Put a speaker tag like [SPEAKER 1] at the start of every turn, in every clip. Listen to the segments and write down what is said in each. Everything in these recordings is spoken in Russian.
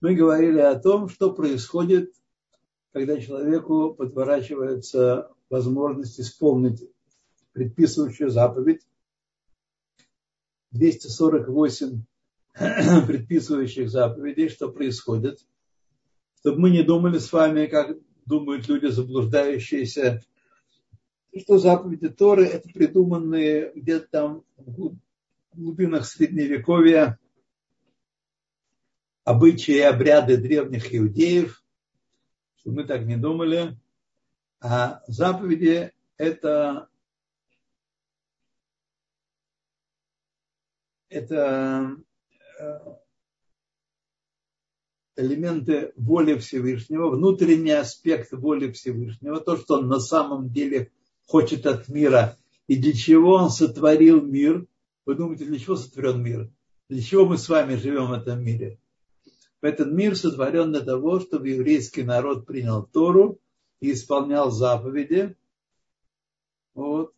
[SPEAKER 1] мы говорили о том, что происходит, когда человеку подворачивается возможность исполнить предписывающую заповедь. 248 предписывающих заповедей, что происходит. Чтобы мы не думали с вами, как думают люди заблуждающиеся, что заповеди Торы – это придуманные где-то там в глубинах Средневековья обычаи и обряды древних иудеев, чтобы мы так не думали. А заповеди – это, это э, элементы воли Всевышнего, внутренний аспект воли Всевышнего, то, что он на самом деле хочет от мира и для чего он сотворил мир. Вы думаете, для чего сотворен мир? Для чего мы с вами живем в этом мире? Этот мир сотворен для того, чтобы еврейский народ принял Тору и исполнял заповеди. Вот.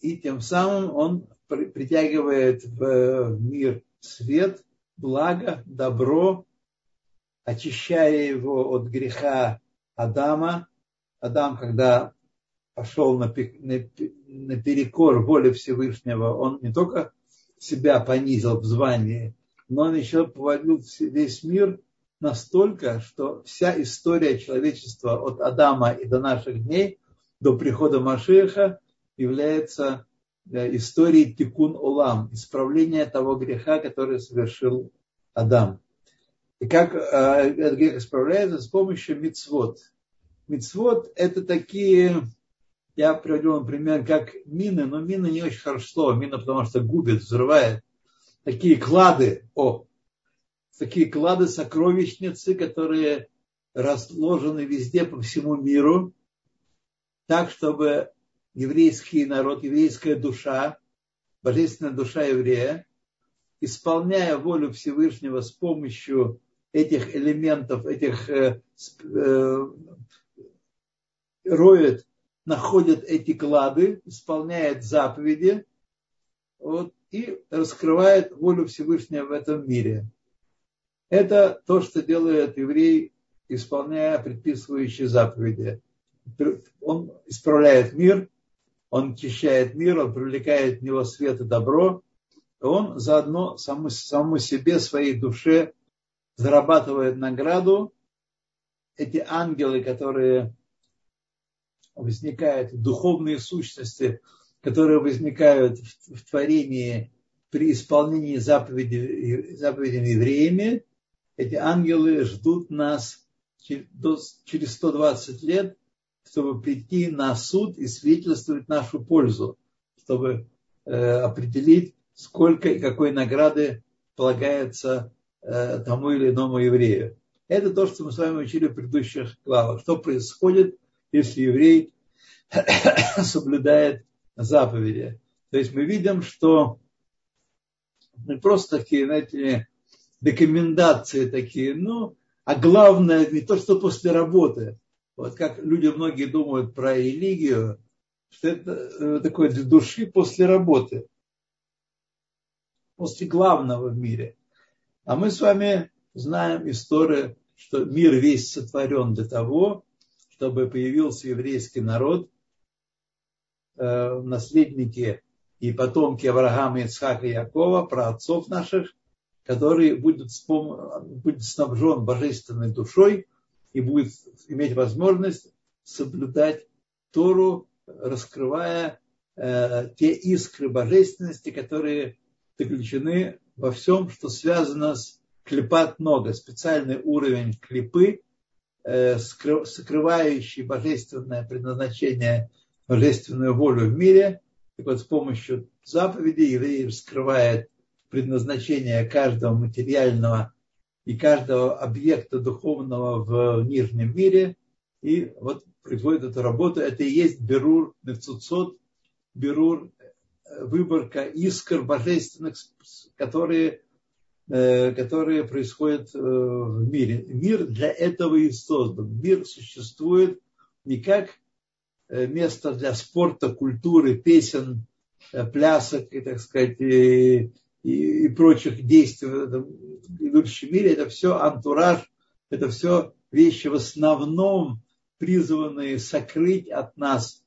[SPEAKER 1] И тем самым он притягивает в мир свет, благо, добро, очищая его от греха Адама. Адам, когда пошел на, перекор воли Всевышнего, он не только себя понизил в звании, но он еще повалил весь мир настолько, что вся история человечества от Адама и до наших дней, до прихода Машеха, является э, историей тикун улам, исправления того греха, который совершил Адам. И как э, этот грех исправляется? С помощью мицвод. Мицвод – это такие я приводил вам пример, как мины, но мины не очень хорошо. Мина, потому что губит, взрывает. Такие клады, о, такие клады сокровищницы, которые разложены везде по всему миру, так, чтобы еврейский народ, еврейская душа, божественная душа еврея, исполняя волю Всевышнего с помощью этих элементов, этих э, э, роет находит эти клады, исполняет заповеди вот, и раскрывает волю Всевышнего в этом мире. Это то, что делает еврей, исполняя предписывающие заповеди. Он исправляет мир, он очищает мир, он привлекает в него свет и добро, он заодно саму, саму себе, своей душе зарабатывает награду. Эти ангелы, которые возникают, духовные сущности, которые возникают в, в творении при исполнении заповедей, заповедями евреями, эти ангелы ждут нас через 120 лет, чтобы прийти на суд и свидетельствовать нашу пользу, чтобы э, определить, сколько и какой награды полагается э, тому или иному еврею. Это то, что мы с вами учили в предыдущих главах. Что происходит, если еврей соблюдает заповеди. То есть мы видим, что не просто такие, знаете, рекомендации такие, ну, а главное не то, что после работы. Вот как люди многие думают про религию, что это э, такое для души после работы. После главного в мире. А мы с вами знаем историю, что мир весь сотворен для того, чтобы появился еврейский народ, наследники и потомки Авраама, Ицхака и Якова, про отцов наших, который будет, будет снабжен божественной душой и будет иметь возможность соблюдать Тору, раскрывая э, те искры божественности, которые заключены во всем, что связано с клепат нога, специальный уровень клипы, Э, скрывающий божественное предназначение, божественную волю в мире. Так вот, с помощью заповедей еврей раскрывает предназначение каждого материального и каждого объекта духовного в нижнем мире. И вот производит эту работу. Это и есть берур мецуцот, берур, э, выборка искр божественных, которые Э, которые происходят э, в мире. Мир для этого и создан. Мир существует не как место для спорта, культуры, песен, плясок и, так сказать, и, и, и прочих действий в этом идущем мире, это все антураж, это все вещи в основном призванные сокрыть от нас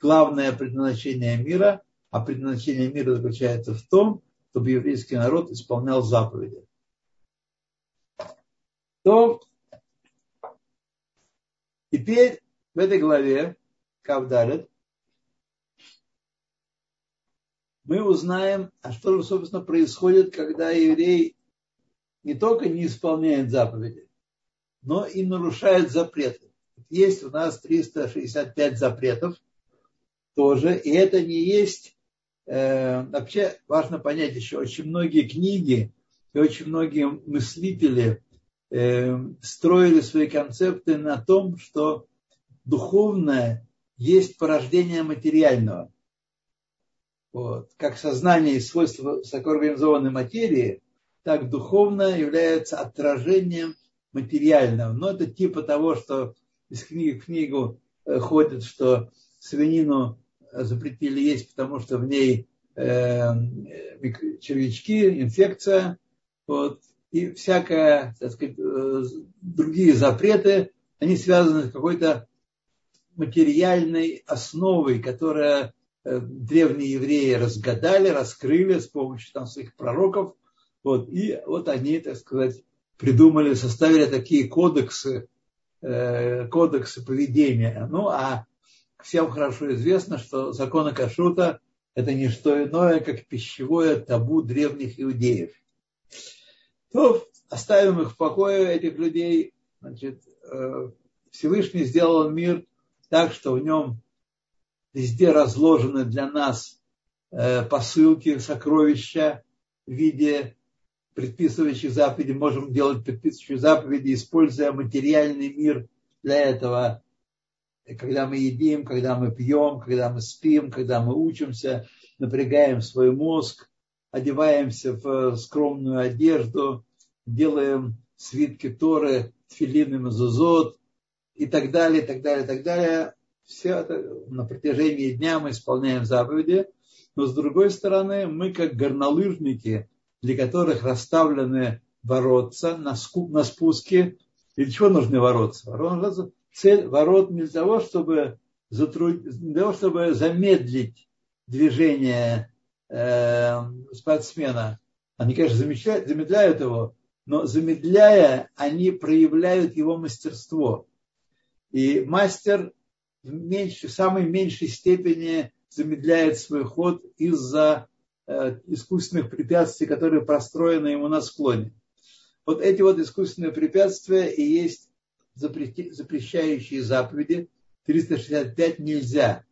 [SPEAKER 1] главное предназначение мира, а предназначение мира заключается в том, чтобы еврейский народ исполнял заповеди. То теперь в этой главе Кавдалет мы узнаем, а что же, собственно, происходит, когда еврей не только не исполняет заповеди, но и нарушает запреты. Есть у нас 365 запретов тоже, и это не есть, э, вообще важно понять еще, очень многие книги и очень многие мыслители э, строили свои концепты на том, что духовное есть порождение материального. Вот. Как сознание и свойства высокоорганизованной материи, так духовное является отражением материального. Но это типа того, что из книги в книгу э, ходит, что свинину запретили есть, потому что в ней э, червячки, инфекция, вот, и всякое, так сказать, э, другие запреты, они связаны с какой-то материальной основой, которая э, древние евреи разгадали, раскрыли с помощью там, своих пророков. Вот, и вот они, так сказать, придумали, составили такие кодексы, э, кодексы поведения. Ну, а всем хорошо известно, что законы кашрута – это не что иное, как пищевое табу древних иудеев. То оставим их в покое, этих людей. Значит, э, Всевышний сделал мир так, что в нем везде разложены для нас э, посылки, сокровища в виде предписывающих заповедей. Можем делать предписывающие заповеди, используя материальный мир для этого. Когда мы едим, когда мы пьем, когда мы спим, когда мы учимся, напрягаем свой мозг, одеваемся в скромную одежду, делаем свитки Торы, тфилин и мазузот, и так далее, и так далее, и так далее. Все это на протяжении дня мы исполняем заповеди, но с другой стороны, мы как горнолыжники, для которых расставлены воротца на, на спуске. Для чего нужны воротца? Цель ворот не для того, чтобы, затруд... для того, чтобы замедлить движение э, спортсмена. Они, конечно, замедляют, замедляют его, но замедляя, они проявляют его мастерство. И мастер в, меньшей, в самой меньшей степени замедляет свой ход из-за э, искусственных препятствий, которые простроены ему на склоне. Вот эти вот искусственные препятствия и есть запрещающие заповеди. 365 нельзя.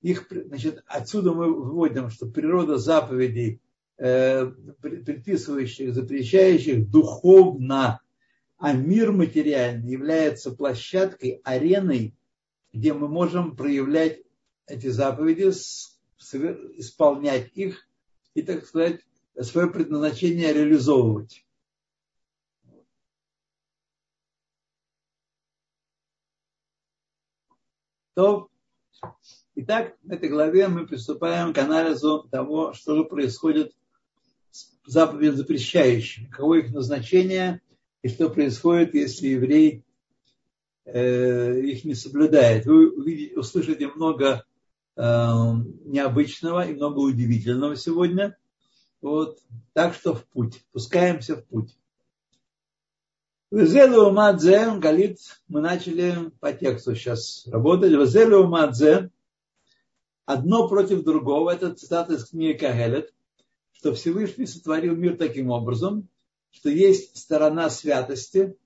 [SPEAKER 1] Их, значит, отсюда мы выводим, что природа заповедей, э, предписывающих, запрещающих, духовно а мир материальный является площадкой, ареной, где мы можем проявлять эти заповеди, исполнять их и, так сказать, свое предназначение реализовывать. То, итак, в этой главе мы приступаем к анализу того, что же происходит с заповедями запрещающими, каково их назначение – и что происходит, если еврей э, их не соблюдает. Вы увидите, услышите много э, необычного и много удивительного сегодня. Вот. Так что в путь. Пускаемся в путь. Везелу Мадзе, Галит, мы начали по тексту сейчас работать. Везелу Мадзе, одно против другого, это цитата из книги Кагелет, что Всевышний сотворил мир таким образом, что есть сторона святости,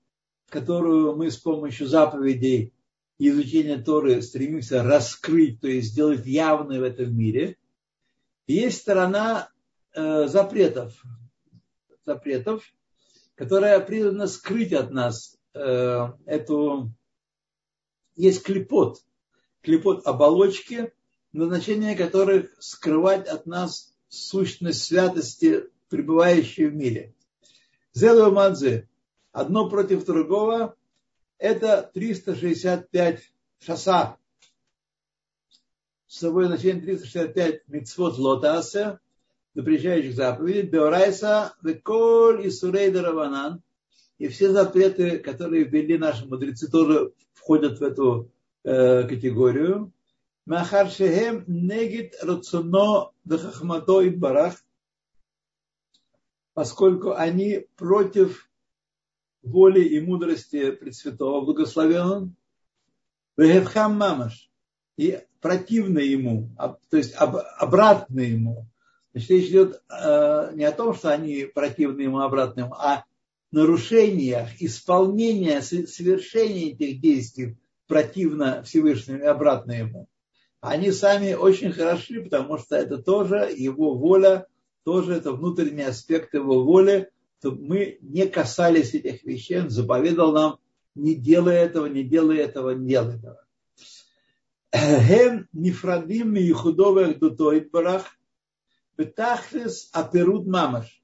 [SPEAKER 1] которую мы с помощью заповедей и изучения Торы стремимся раскрыть, то есть сделать явной в этом мире. И есть сторона э, запретов, запретов, которая призвана скрыть от нас э, эту... Есть клепот, клепот оболочки, назначение которых скрывать от нас сущность святости, пребывающей в мире. Зелу Мадзе, одно против другого, это 365 шаса. С собой значение 365 митцвот лотасе, запрещающих заповедей, Беорайса, Веколь и Сурей Дараванан, и все запреты, которые ввели наши мудрецы, тоже входят в эту э, категорию. Махар Шехем Негит Рацуно Дахахмато и Барах, поскольку они против воли и мудрости Пресвятого Благословенного, Вегевхам Мамаш, и противно ему, то есть обратно ему. Значит, речь идет э, не о том, что они противны ему, обратно ему, а нарушениях, исполнения, совершения этих действий противно Всевышнему и обратно ему. Они сами очень хороши, потому что это тоже его воля, тоже это внутренний аспект его воли, чтобы мы не касались этих вещей. Он заповедал нам, не делай этого, не делай этого, не делай этого. Хем нефрадим миюхудовых дутоид барах, бетахлис аперуд мамаш.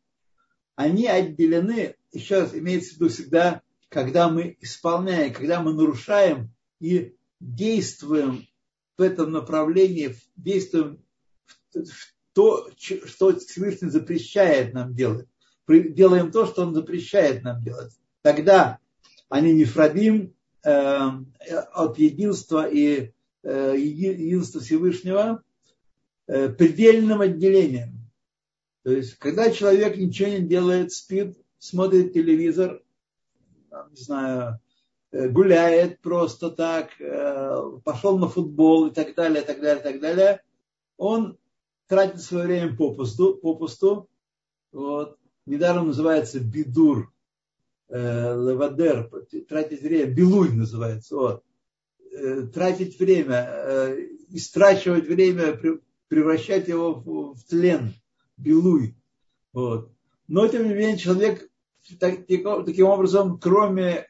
[SPEAKER 1] Они отделены, еще раз имеется в виду всегда, когда мы исполняем, когда мы нарушаем и действуем в этом направлении, действуем в то, что Всевышний запрещает нам делать делаем то, что он запрещает нам делать. Тогда они не фрабим э, от единства и э, единства Всевышнего э, предельным отделением. То есть, когда человек ничего не делает, спит, смотрит телевизор, не знаю, э, гуляет просто так, э, пошел на футбол и так далее, так далее, так далее, он тратит свое время попусту, попусту вот, недаром называется бидур, э, левадер, тратить время, билуй называется, вот. Э, тратить время, э, истрачивать время, превращать его в, в тлен, билуй. Вот. Но, тем не менее, человек так, таким образом, кроме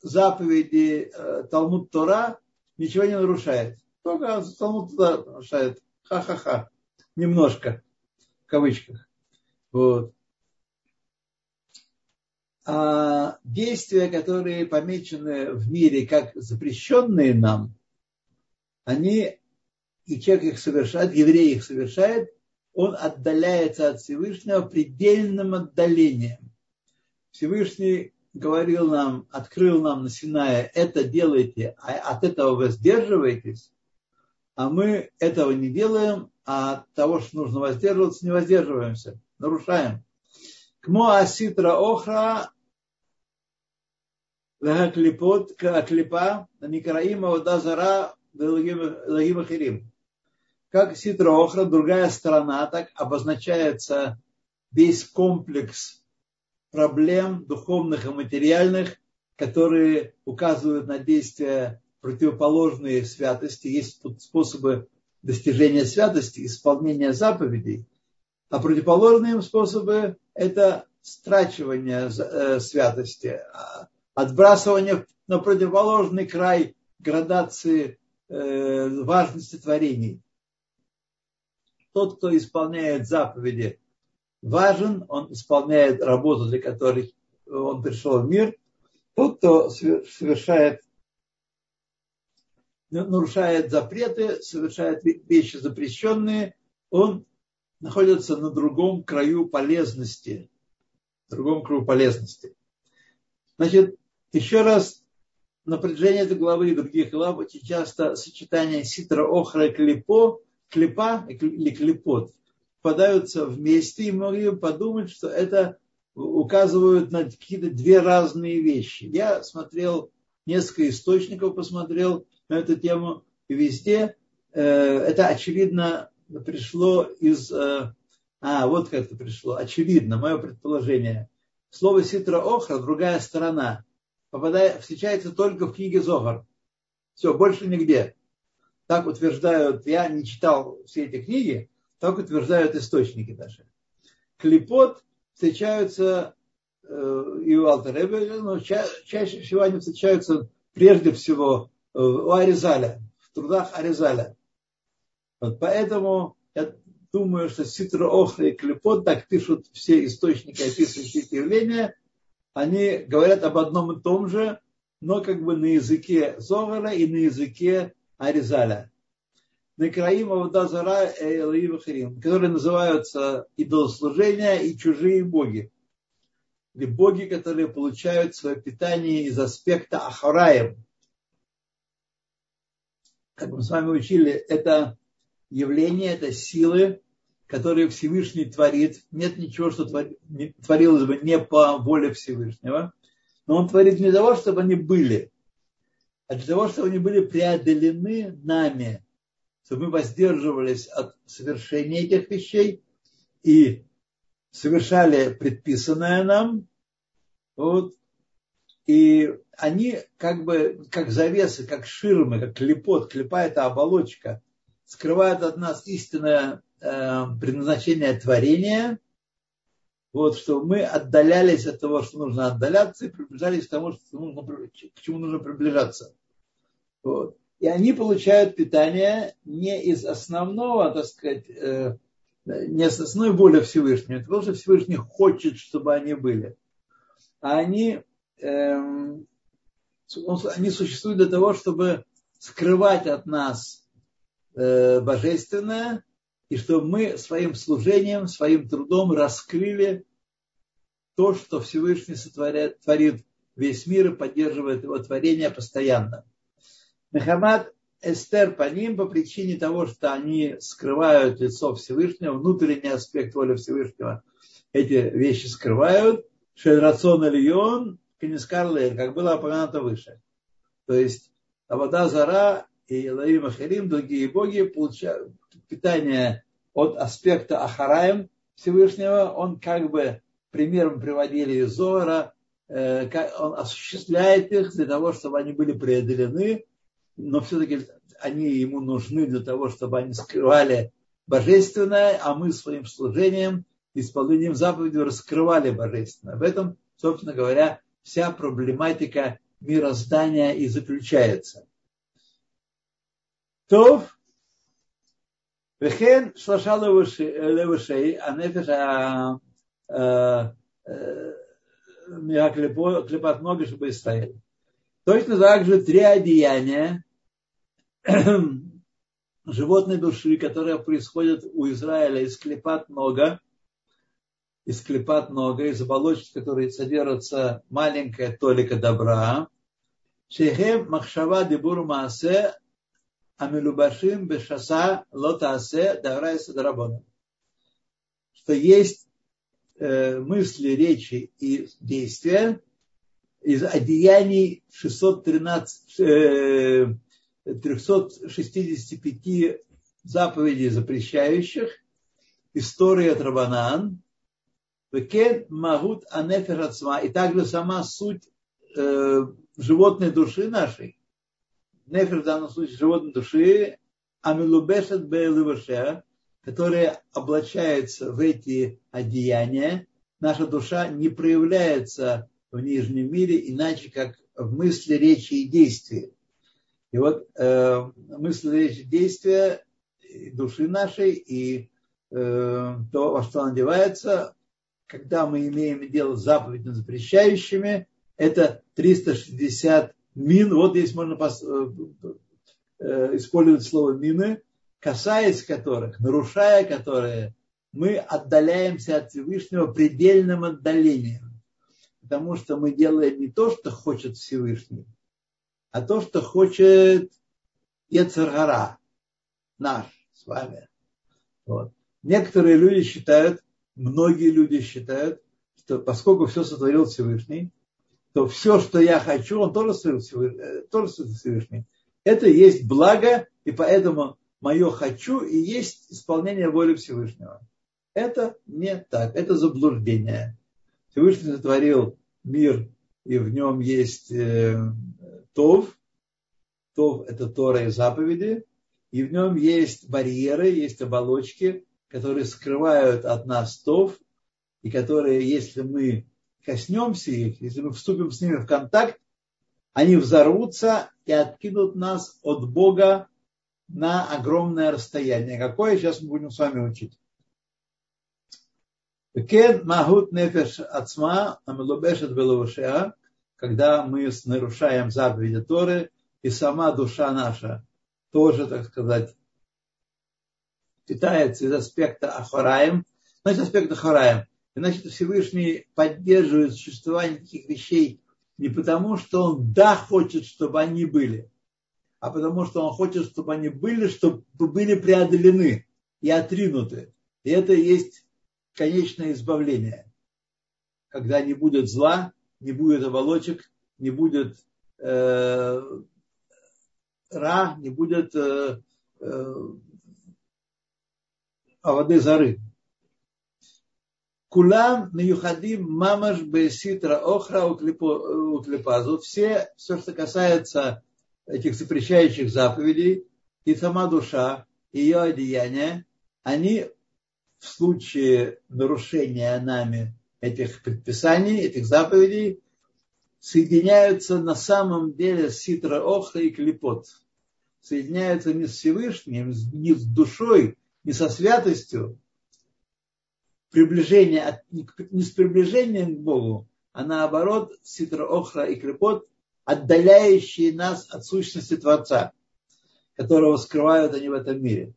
[SPEAKER 1] заповеди э, Талмуд Тора, ничего не нарушает. Только Талмуд Тора нарушает. Ха-ха-ха. Немножко. В кавычках. Вот а действия, которые помечены в мире как запрещенные нам, они, и человек их совершает, еврей их совершает, он отдаляется от Всевышнего предельным отдалением. Всевышний говорил нам, открыл нам на Синае, это делайте, а от этого воздерживайтесь, а мы этого не делаем, а от того, что нужно воздерживаться, не воздерживаемся, нарушаем. Кмо аситра охра ваклипот клипа никараима лагима лагимахирим. Как ситра охра, другая сторона, так обозначается весь комплекс проблем духовных и материальных, которые указывают на действия противоположные святости. Есть тут способы достижения святости, исполнения заповедей, а противоположные способы – это страчивание святости, отбрасывание на противоположный край градации э, важности творений. Тот, кто исполняет заповеди, важен, он исполняет работу, для которой он пришел в мир. Тот, кто совершает, нарушает запреты, совершает вещи запрещенные, он находится на другом краю полезности. другом краю полезности. Значит, еще раз, на протяжении этой главы и других глав очень часто сочетание ситра, охра и клипо, клипа или клипот попадаются вместе, и могли подумать, что это указывают на какие-то две разные вещи. Я смотрел несколько источников, посмотрел на эту тему, везде э, это очевидно пришло из... Э, а, вот как это пришло. Очевидно, мое предположение. Слово ситра охра, другая сторона попадает, встречается только в книге Зогар. Все, больше нигде. Так утверждают, я не читал все эти книги, так утверждают источники даже. Клепот встречаются э, и у Алтеребе, но ча, чаще всего они встречаются прежде всего у Аризаля, в трудах Аризаля. Вот поэтому я думаю, что Ситра Охра и Клепот, так пишут все источники, описывающие эти явления, они говорят об одном и том же, но как бы на языке Зогара и на языке Аризаля. Некраим Авдазара Элаим Хирим, которые называются идолослужения и чужие боги. Или боги, которые получают свое питание из аспекта Ахараем. Как мы с вами учили, это явление, это силы, которые Всевышний творит. Нет ничего, что творилось бы не по воле Всевышнего. Но он творит не для того, чтобы они были, а для того, чтобы они были преодолены нами, чтобы мы воздерживались от совершения этих вещей и совершали предписанное нам. Вот. И они как бы, как завесы, как ширмы, как клепот, клепа это оболочка, скрывают от нас истинное э, предназначение творения, вот, что мы отдалялись от того, что нужно отдаляться, и приближались к тому, что нужно, к чему нужно приближаться. Вот. И они получают питание не из основного, так сказать, э, не с основной воли Всевышнего, это потому что Всевышний хочет, чтобы они были. А они, они существуют для того, чтобы скрывать от нас э, божественное, и чтобы мы своим служением, своим трудом раскрыли то, что Всевышний сотворяет, творит весь мир и поддерживает его творение постоянно. Мехамад Эстер по ним по причине того, что они скрывают лицо Всевышнего, внутренний аспект воли Всевышнего, эти вещи скрывают. Шельрацион Ильон, Кенискар как было упомянуто выше. То есть Авода Зара и Лаим Ахарим, другие боги, получают питание от аспекта Ахараем Всевышнего, он как бы примером приводили из Зора, э, он осуществляет их для того, чтобы они были преодолены, но все-таки они ему нужны для того, чтобы они скрывали божественное, а мы своим служением, исполнением заповедей раскрывали божественное. В этом, собственно говоря, вся проблематика мироздания и заключается. То Вехен шлаша левушей, а нефеш а, э, э, клепат ноги, чтобы стояли. Точно так же три одеяния животной души, которые происходят у Израиля из клепат нога, из клепат нога, из оболочки, которые содержатся маленькая толика добра, шехем махшава дебур маасе амилубашим бешаса лотаасе даврайса дарабона. Что есть э, мысли, речи и действия из одеяний 613, э, 365 заповедей запрещающих, история от Рабанан, Векен Магут Анефер и также сама суть э, животной души нашей, нефер в данном случае животной души, амилубешет бейлываше, которая облачается в эти одеяния, наша душа не проявляется в нижнем мире иначе, как в мысли, речи и действии. И вот э, речи, действия души нашей и э, то, во что она одевается, когда мы имеем дело с заповедями запрещающими, это 360 мин, вот здесь можно э, э, использовать слово мины, касаясь которых, нарушая которые, мы отдаляемся от Всевышнего предельным отдалением. Потому что мы делаем не то, что хочет Всевышний, а то, что хочет Ецаргара, наш с вами. Вот. Некоторые люди считают, многие люди считают, что поскольку все сотворил Всевышний, то все, что я хочу, он тоже Всевышний. Э, тоже Всевышний. Это есть благо, и поэтому мое хочу и есть исполнение воли Всевышнего. Это не так, это заблуждение. Всевышний сотворил мир, и в нем есть э, Тов. Тов – это Тора и заповеди. И в нем есть барьеры, есть оболочки, которые скрывают от нас Тов, и которые, если мы коснемся их, если мы вступим с ними в контакт, они взорвутся и откинут нас от Бога на огромное расстояние. Какое сейчас мы будем с вами учить. Махут нефеш ацма амелубешет беловушеа, когда мы нарушаем заповеди Торы, и сама душа наша тоже, так сказать, питается из аспекта Ахараем, значит, аспект Ахараем. Значит, Всевышний поддерживает существование таких вещей не потому, что он да хочет, чтобы они были, а потому что он хочет, чтобы они были, чтобы были преодолены и отринуты. И это есть конечное избавление. Когда не будет зла, не будет оболочек, не будет э, ра, не будет э, э, воды зары. Кулам миюхадим мамаш беситра охра утлепазу. Все, все, что касается этих запрещающих заповедей, и сама душа, и ее одеяние, они в случае нарушения нами этих предписаний, этих заповедей, соединяются на самом деле с ситра охра и клепот. Соединяются не с Всевышним, не с душой, не со святостью, приближение, не с приближением к Богу, а наоборот, ситра охра и клепот, отдаляющие нас от сущности Творца, которого скрывают они в этом мире.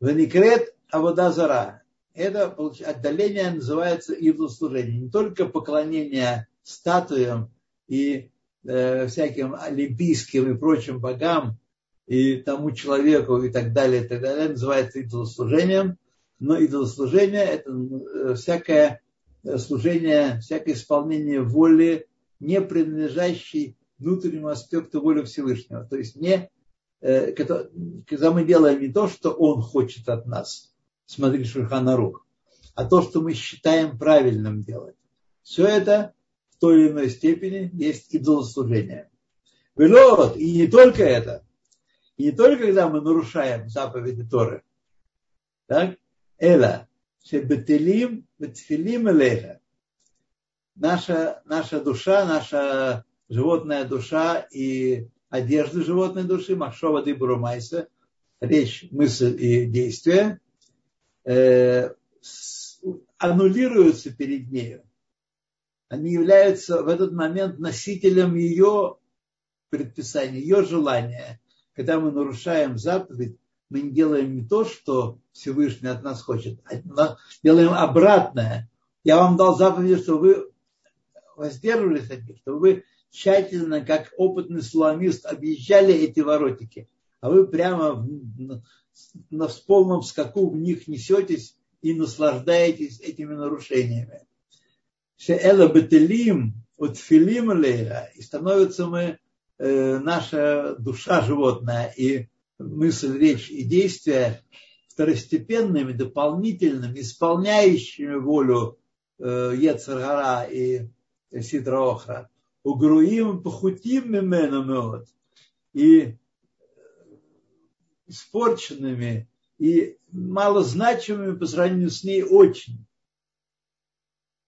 [SPEAKER 1] Веникрет Авода Зара. Это отдаление называется идолослужение. Не только поклонение статуям и э, всяким олимпийским и прочим богам и тому человеку и так далее, и так далее, называется идолослужением. Но идолослужение – это э, всякое э, служение, всякое исполнение воли, не принадлежащей внутреннему аспекту воли Всевышнего. То есть не, когда мы делаем не то, что Он хочет от нас, смотри Шульхана Рух, а то, что мы считаем правильным делать. Все это в той или иной степени есть идолослужение. Велот, и не только это, и не только когда мы нарушаем заповеди Торы, так, эла, шебетелим, бетфилим элеха. Наша, наша душа, наша животная душа и одежда животной души, махшова дыбрумайса, речь, мысль и действие, э, аннулируются перед нею. Они являются в этот момент носителем ее предписания, ее желания. Когда мы нарушаем заповедь, мы не делаем не то, что Всевышний от нас хочет, а делаем обратное. Я вам дал заповедь, что вы воздерживались от них, чтобы вы тщательно, как опытный суламист, объезжали эти воротики, а вы прямо в, на, в полном скаку в них несетесь и наслаждаетесь этими нарушениями. Шеэла бетелим, утфилим лейла, и становится мы, наша душа животная и мысль, речь и действия второстепенными, дополнительными, исполняющими волю э, Ецаргара и Сидраохра. Угруим похутим мимену и испорченными и малозначимыми по сравнению с ней очень.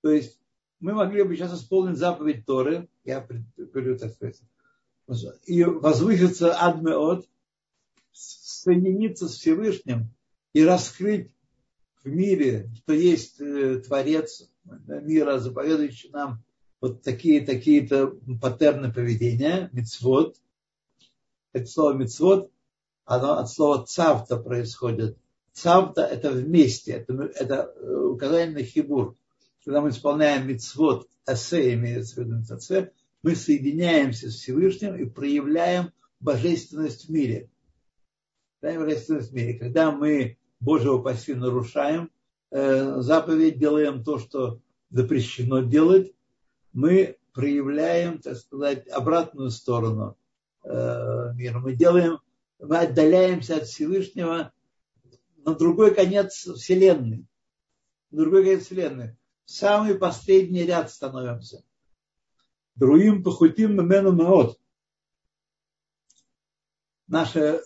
[SPEAKER 1] То есть мы могли бы сейчас исполнить заповедь Торы, я говорю так сказать, и возвыситься адмеот, соединиться с Всевышним и раскрыть в мире, что есть э, Творец мира, заповедующий нам вот такие, такие-то паттерны поведения, мицвод. Это слово мицвод оно от слова цавта происходит. Цавта – это вместе, это, это э, указание на хибур. Когда мы исполняем мицвод, асе имеется в виду асе, мы соединяемся с Всевышним и проявляем божественность в мире. Проявляем божественность в мире. Когда мы Божьего упаси нарушаем, э, заповедь делаем то, что запрещено делать, мы проявляем, так сказать, обратную сторону э, мира. Мы делаем мы отдаляемся от Всевышнего на другой конец Вселенной. На другой конец Вселенной. В самый последний ряд становимся. Друим похутим мену маот. Наша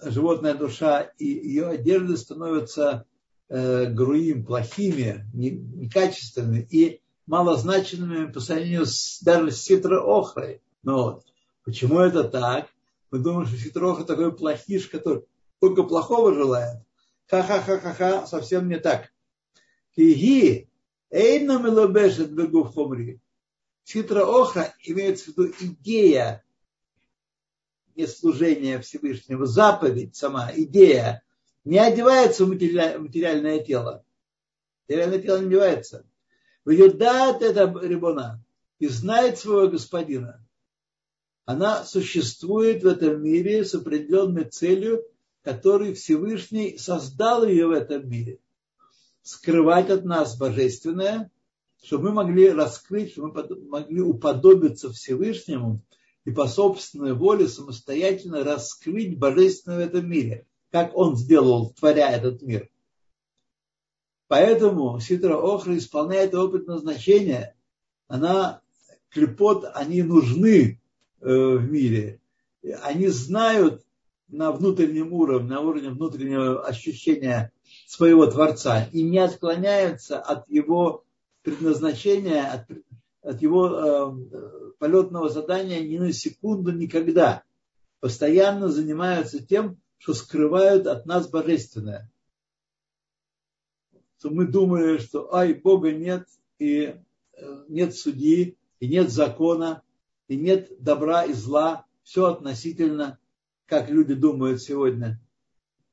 [SPEAKER 1] животная душа и ее одежды становятся э, груим, плохими, некачественными и малозначными по сравнению с, даже с ситро-охрой. Ну вот. Почему это так? Мы думаем, что Ситроха такой плохиш, который только плохого желает. Ха-ха-ха-ха-ха, совсем не так. Киги, эйна мелобешет бегув хомри. Ситра Охра имеется в виду идея не служения Всевышнего, заповедь сама, идея не одевается в материальное тело. Материальное тело не одевается. Выедает это рибона и знает своего господина. Она существует в этом мире с определенной целью, которую Всевышний создал ее в этом мире. Скрывать от нас божественное, чтобы мы могли раскрыть, чтобы мы могли уподобиться Всевышнему и по собственной воле самостоятельно раскрыть божественное в этом мире, как он сделал, творя этот мир. Поэтому Ситра Охра исполняет опыт назначения. Она, клепот, они нужны э, в мире. Они знают на внутреннем уровне, на уровне внутреннего ощущения своего Творца и не отклоняются от его предназначения, от, от его э, полетного задания ни на секунду никогда. Постоянно занимаются тем, что скрывают от нас божественное то мы думали, что ай, Бога нет, и э, нет судьи, и нет закона, и нет добра и зла, все относительно, как люди думают сегодня,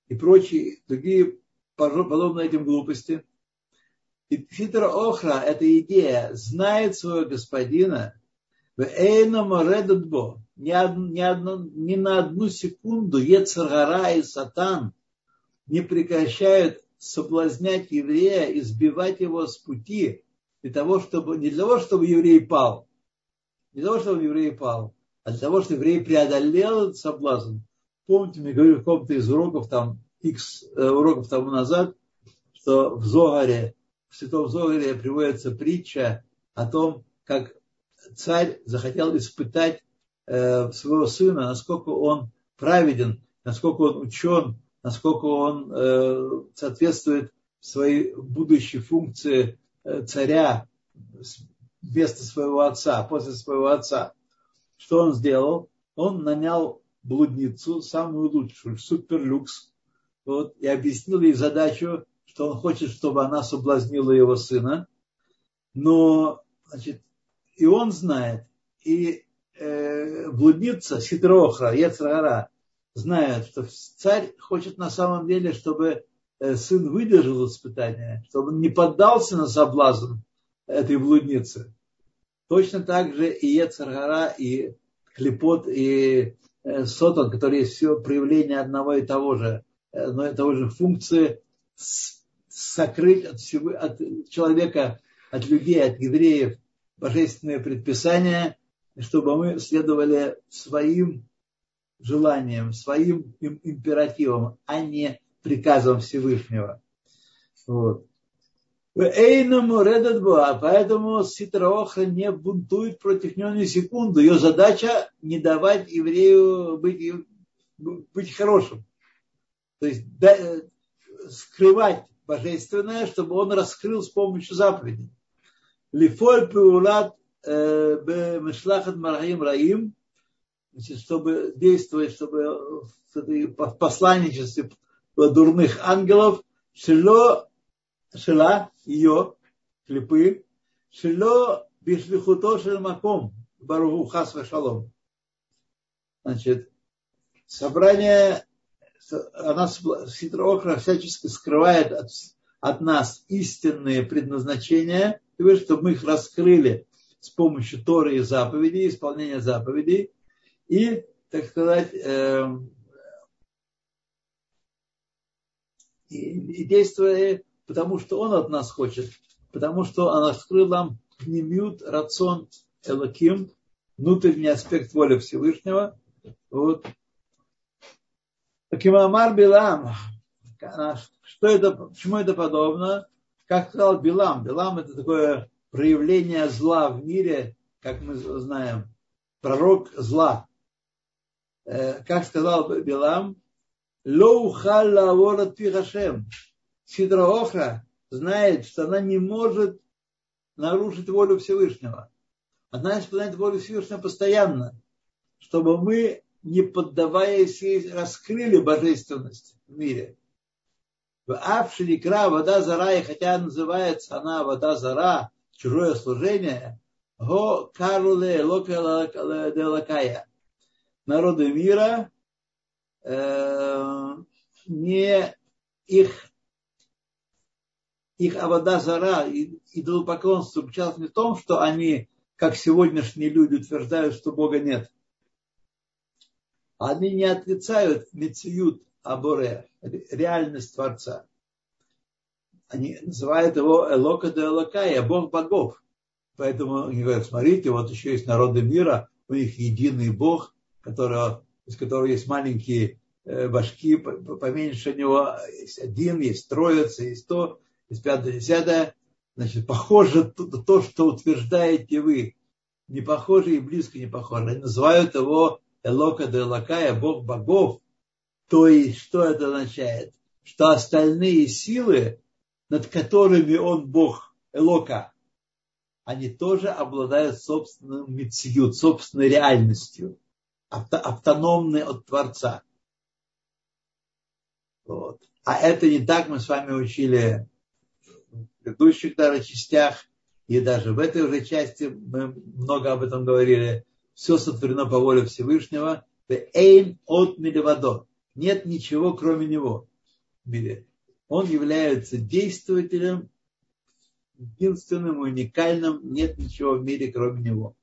[SPEAKER 1] и прочие другие подобные этим глупости. И хитро Охра, эта идея, знает своего господина, в Эйнаморедадбо, ни, ни, на одну секунду Ецаргара и Сатан не прекращают соблазнять еврея и сбивать его с пути для того, чтобы, не для того, чтобы еврей пал, не для того, чтобы еврей пал, а для того, чтобы еврей преодолел этот соблазн. Помните, мы говорили в каком-то из уроков, там, X э, уроков тому назад, что в Зогаре, в Святом Зогаре приводится притча о том, как царь захотел испытать э, своего сына, насколько он праведен, насколько он учен, насколько он э, соответствует своей будущей функции э, царя вместо своего отца, после своего отца. Что он сделал? Он нанял блудницу, самую лучшую, суперлюкс, вот, и объяснил ей задачу, что он хочет, чтобы она соблазнила его сына. Но, значит, и он знает, и э, блудница Ситрохра, Ецрара, знают, что царь хочет на самом деле, чтобы э, сын выдержал испытание, чтобы он не поддался на соблазн этой блудницы. Точно так же и Ецаргара, и Клепот, и э, Сотон, которые все проявления одного и того же, одной и того же функции, сокрыть от, всего, от человека, от людей, от евреев божественные предписания, чтобы мы следовали своим желанием, своим императивом, а не приказом Всевышнего. Вот. Поэтому Ситраоха не бунтует против него ни секунду. Ее задача не давать еврею быть, быть хорошим. То есть скрывать божественное, чтобы он раскрыл с помощью заповедей. Лифоль пеулат э, бемешлахат марахим раим чтобы действовать, чтобы в посланничестве дурных ангелов, шело, шела, ее, клепы, шело бишлихуто шельмаком, баруху хас шалом. Значит, собрание, она, Ситроохра всячески скрывает от, от нас истинные предназначения, чтобы мы их раскрыли с помощью Торы и заповедей, исполнения заповедей, и, так сказать, э, и, и действуя, потому что он от нас хочет, потому что он открыл нам пнемют, рацион Элаким, внутренний аспект воли Всевышнего. Вот. Кимамар Билам, что это, почему это подобно? Как сказал Билам, Билам это такое проявление зла в мире, как мы знаем, пророк зла. Э, как сказал Билам. Сидра Охра знает, что она не может нарушить волю Всевышнего. Она исполняет волю Всевышнего постоянно, чтобы мы, не поддаваясь ей, раскрыли божественность в мире. В Авшиликра вода зара, и хотя называется она вода зара, чужое служение, го каруле локая народы мира э, не их, их Авода Зара и идолопоклонство заключалось не в том, что они, как сегодняшние люди, утверждают, что Бога нет. Они не отрицают Мециют Аборе, реальность Творца. Они называют его Элока де Элокая, Бог богов. Поэтому они говорят, смотрите, вот еще есть народы мира, у них единый Бог, которого, из которого есть маленькие э, башки, поменьше него есть один, есть троица, есть то, есть пятое, десятое. Значит, похоже то, что утверждаете вы. Не похоже и близко не похоже. Они называют его Элока де Элокая, Бог богов. То есть, что это означает? Что остальные силы, над которыми он Бог Элока, они тоже обладают собственным мициют, собственной реальностью, автономны от Творца. Вот. А это не так мы с вами учили в предыдущих даже частях, и даже в этой уже части мы много об этом говорили. Все сотворено по воле Всевышнего. Эйн от милевадо. Нет ничего, кроме него в мире. Он является действователем единственным, уникальным, нет ничего в мире, кроме него.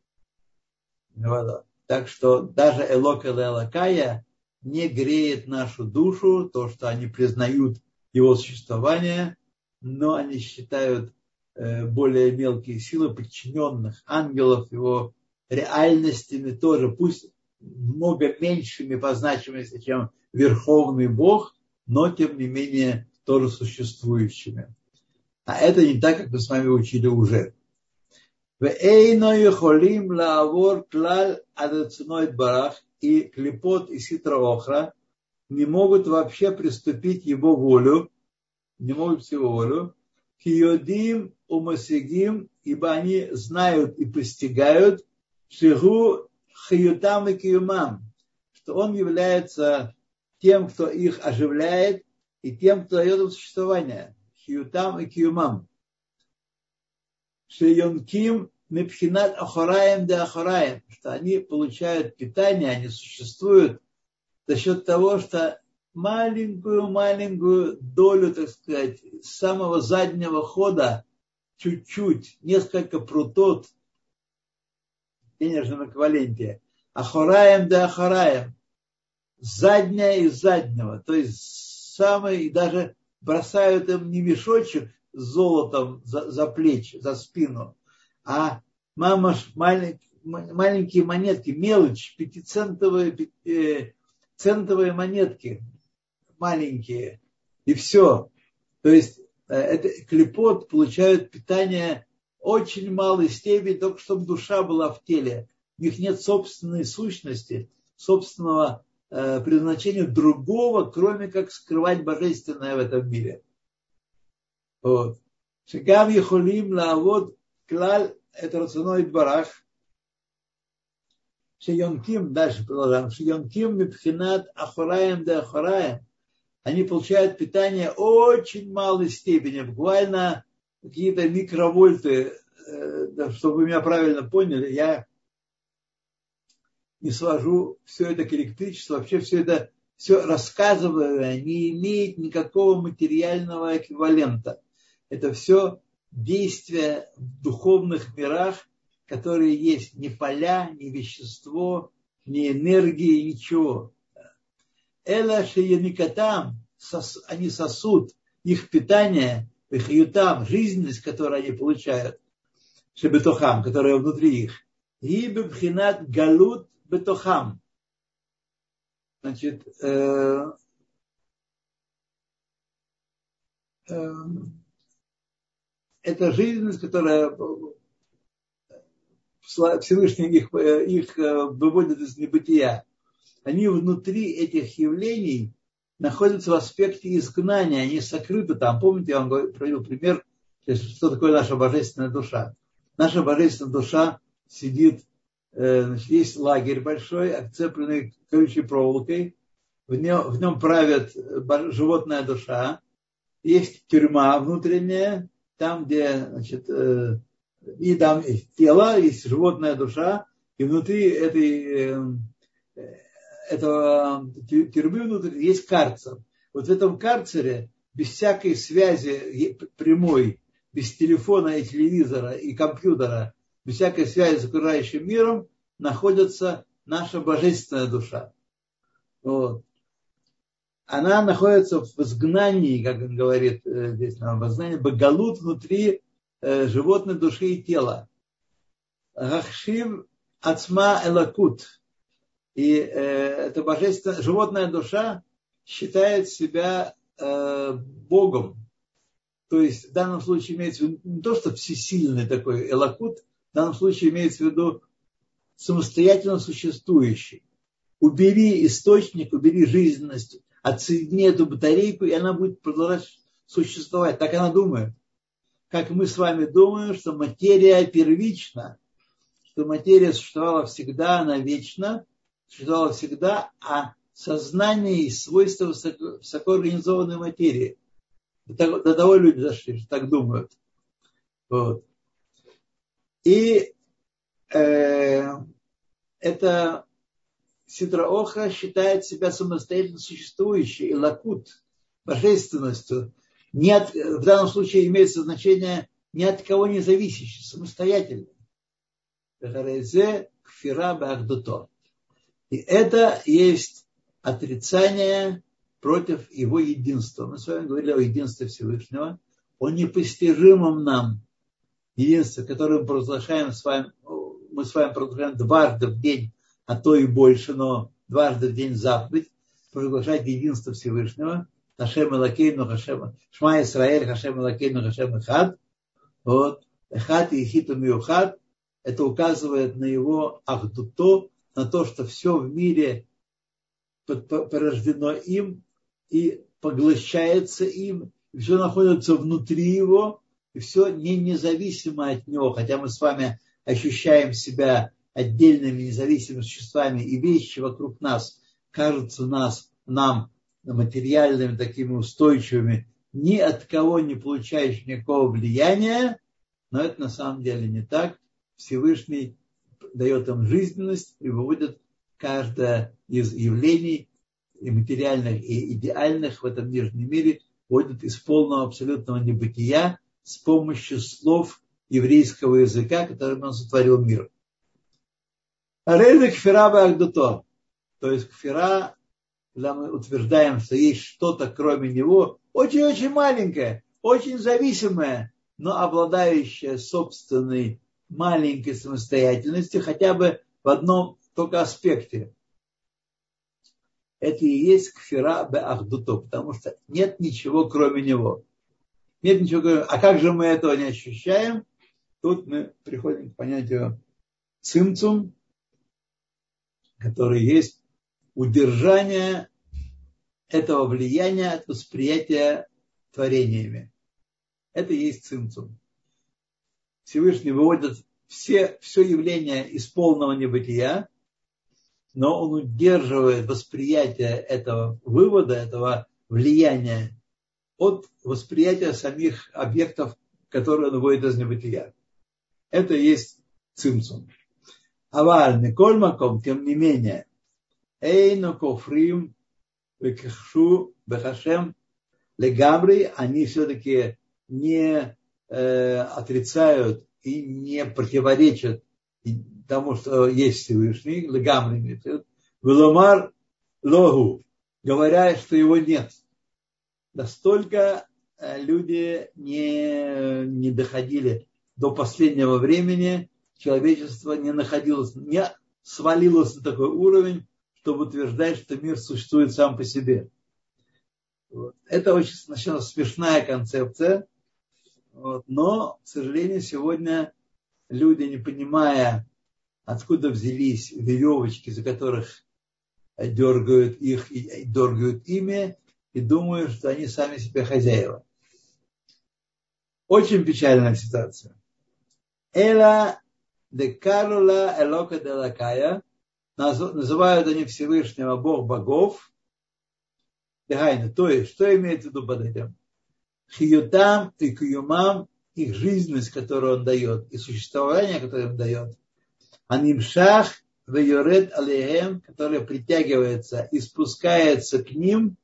[SPEAKER 1] Так что даже Элока Элокая не греет нашу душу, то, что они признают его существование, но они считают э, более мелкие силы подчиненных ангелов его реальностями тоже, пусть много меньшими по значимости, чем Верховный Бог, но тем не менее тоже существующими. А это не так, как мы с вами учили уже. И клепот и ситроохра не могут вообще приступить его волю, не могут всего волю, киодим умасигим, ибо они знают и постигают, шигу хиютам и киюмам, что он является тем, кто их оживляет, и тем, кто дает им существование хиютам и киумам. Шейонким мепхинат ахараем де ахараем, что они получают питание, они существуют за счет того, что маленькую-маленькую долю, так сказать, самого заднего хода, чуть-чуть, несколько прутот денежном эквиваленте, ахараем да ахараем, задняя из заднего, то есть самый даже бросают им не мешочек с золотом за, за плечи, за спину, а мама маленькие, маленькие монетки, мелочь, пятицентовые, э, центовые монетки, маленькие, и все. То есть э, это клепот получают питание очень малой степени, только чтобы душа была в теле. У них нет собственной сущности, собственного Э, предназначению другого, кроме как скрывать божественное в этом мире. Вот. Шигам Ехолим Лавод Клаль это рационой барах. Шейонким, дальше продолжаем. Шейонким Мипхинат Ахураем де Ахураем. Они получают питание очень малой степени, буквально какие-то микровольты, э, чтобы вы меня правильно поняли, я не свожу все это к электричеству, вообще все это, все рассказывая не имеет никакого материального эквивалента. Это все действия в духовных мирах, которые есть не поля, не вещество, не энергия, ничего. Эла шеяникатам, они сосут их питание, их ютам, жизненность, которую они получают, шебетохам, которая внутри их. И бебхинат галут бетохам. Значит, э, э, это жизненность, которая Всевышний их, их э, выводит из небытия. Они внутри этих явлений находятся в аспекте изгнания, они сокрыты там. Помните, я вам привел пример, что такое наша божественная душа. Наша божественная душа сидит Э, значит, есть лагерь большой, обцепленный колючей проволокой, в нем, в нем правит животная душа, есть тюрьма внутренняя, там, где, значит, э, и там есть тело, есть животная душа, и внутри этой, э, этого тюрьмы внутри есть карцер. Вот в этом карцере без всякой связи прямой, без телефона и телевизора и компьютера, без всякой связи с окружающим миром, находится наша божественная душа. Вот. Она находится в изгнании, как он говорит э, здесь нам, в изгнании, багалут внутри э, животной души и тела. Рахшив ацма элакут. И э, эта божественная, животная душа считает себя э, Богом. То есть в данном случае имеется в виду не то, что всесильный такой элакут, в данном случае имеется в виду самостоятельно существующий. Убери источник, убери жизненность, отсоедини эту батарейку, и она будет продолжать существовать. Так она думает. Как мы с вами думаем, что материя первична, что материя существовала всегда, она вечна, существовала всегда, а сознание и свойства высоко, высокоорганизованной материи. До, того люди что так думают. Вот. И э, это Сидраоха считает себя самостоятельно существующей, и лакут, божественностью, не от, в данном случае имеется значение ни от кого не зависящий, самостоятельный. И это есть отрицание против его единства. Мы с вами говорили о единстве Всевышнего, о непостижимом нам единстве, которое мы провозглашаем с вами, мы с вами провозглашаем дважды в день, а то и больше, но дважды в день заповедь, провозглашать единство Всевышнего, Хашем Элакейну, Хашем, Шма Исраэль, Хашем Элакейну, Хашем Эхад, вот, Эхад и Хиту Миухад, это указывает на его ахдуто, на то, что все в мире порождено им и поглощается им, и все находится внутри его, и все не независимо от него, хотя мы с вами ощущаем себя отдельными независимыми существами, и вещи вокруг нас кажутся нас, нам материальными, такими устойчивыми, ни от кого не получающими никакого влияния, но это на самом деле не так. Всевышний дает им жизненность и выводит каждое из явлений и материальных, и идеальных в этом нижнем мире вводит из полного абсолютного небытия с помощью слов еврейского языка, которым он сотворил мир. Рейда кфира багдуто. То есть кфира, когда мы утверждаем, что есть что-то кроме него, очень-очень маленькое, очень зависимое, но обладающее собственной маленькой самостоятельностью хотя бы в одном только аспекте. Это и есть кфира бе ахдуто, потому что нет ничего кроме него. Нет ничего кроме А как же мы этого не ощущаем? Тут мы приходим к понятию цимцум, который есть удержание этого влияния от восприятия творениями. Это и есть цимцум. Всевышний выводит все, все явления из полного небытия, но он удерживает восприятие этого вывода, этого влияния от восприятия самих объектов, которые он выводит из небытия. Это есть цимцум. Аваль, Миколь Маком, тем не менее, Эйну Кофрим, Векхшу, Бехашем, Легабри, они все-таки не э, отрицают и не противоречат тому, что есть Всевышний, Легамри, Веломар Логу, говоря, что его нет. Настолько э, люди не, не доходили до последнего времени, человечество не находилось, не свалилось на такой уровень, чтобы утверждать, что мир существует сам по себе. Это очень сначала смешная концепция, вот. но, к сожалению, сегодня люди, не понимая, откуда взялись веревочки, за которых дергают их и дергают ими, и думают, что они сами себе хозяева. Очень печальная ситуация. Эла Декарула Элока Делакая, называют они Всевышнего Бог богов. То есть, что имеется в виду под этим? Хиютам и кююмам, их жизненность, которую он дает, и существование, которое он дает. Анимшах вейорет алейхем, которое притягивается и спускается к ним,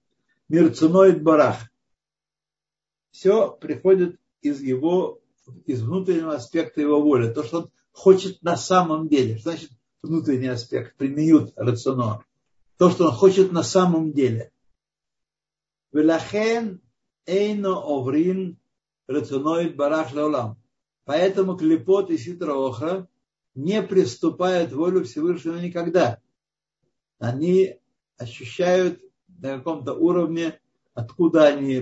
[SPEAKER 1] мир ценой барах, все приходит из его, из внутреннего аспекта его воли. То, что он хочет на самом деле. Значит внутренний аспект? Применют рацион. То, что он хочет на самом деле. Велахен эйно оврин рационоид барах лаулам. Поэтому клепот и ситра охра не приступают волю Всевышнего никогда. Они ощущают на каком-то уровне, откуда они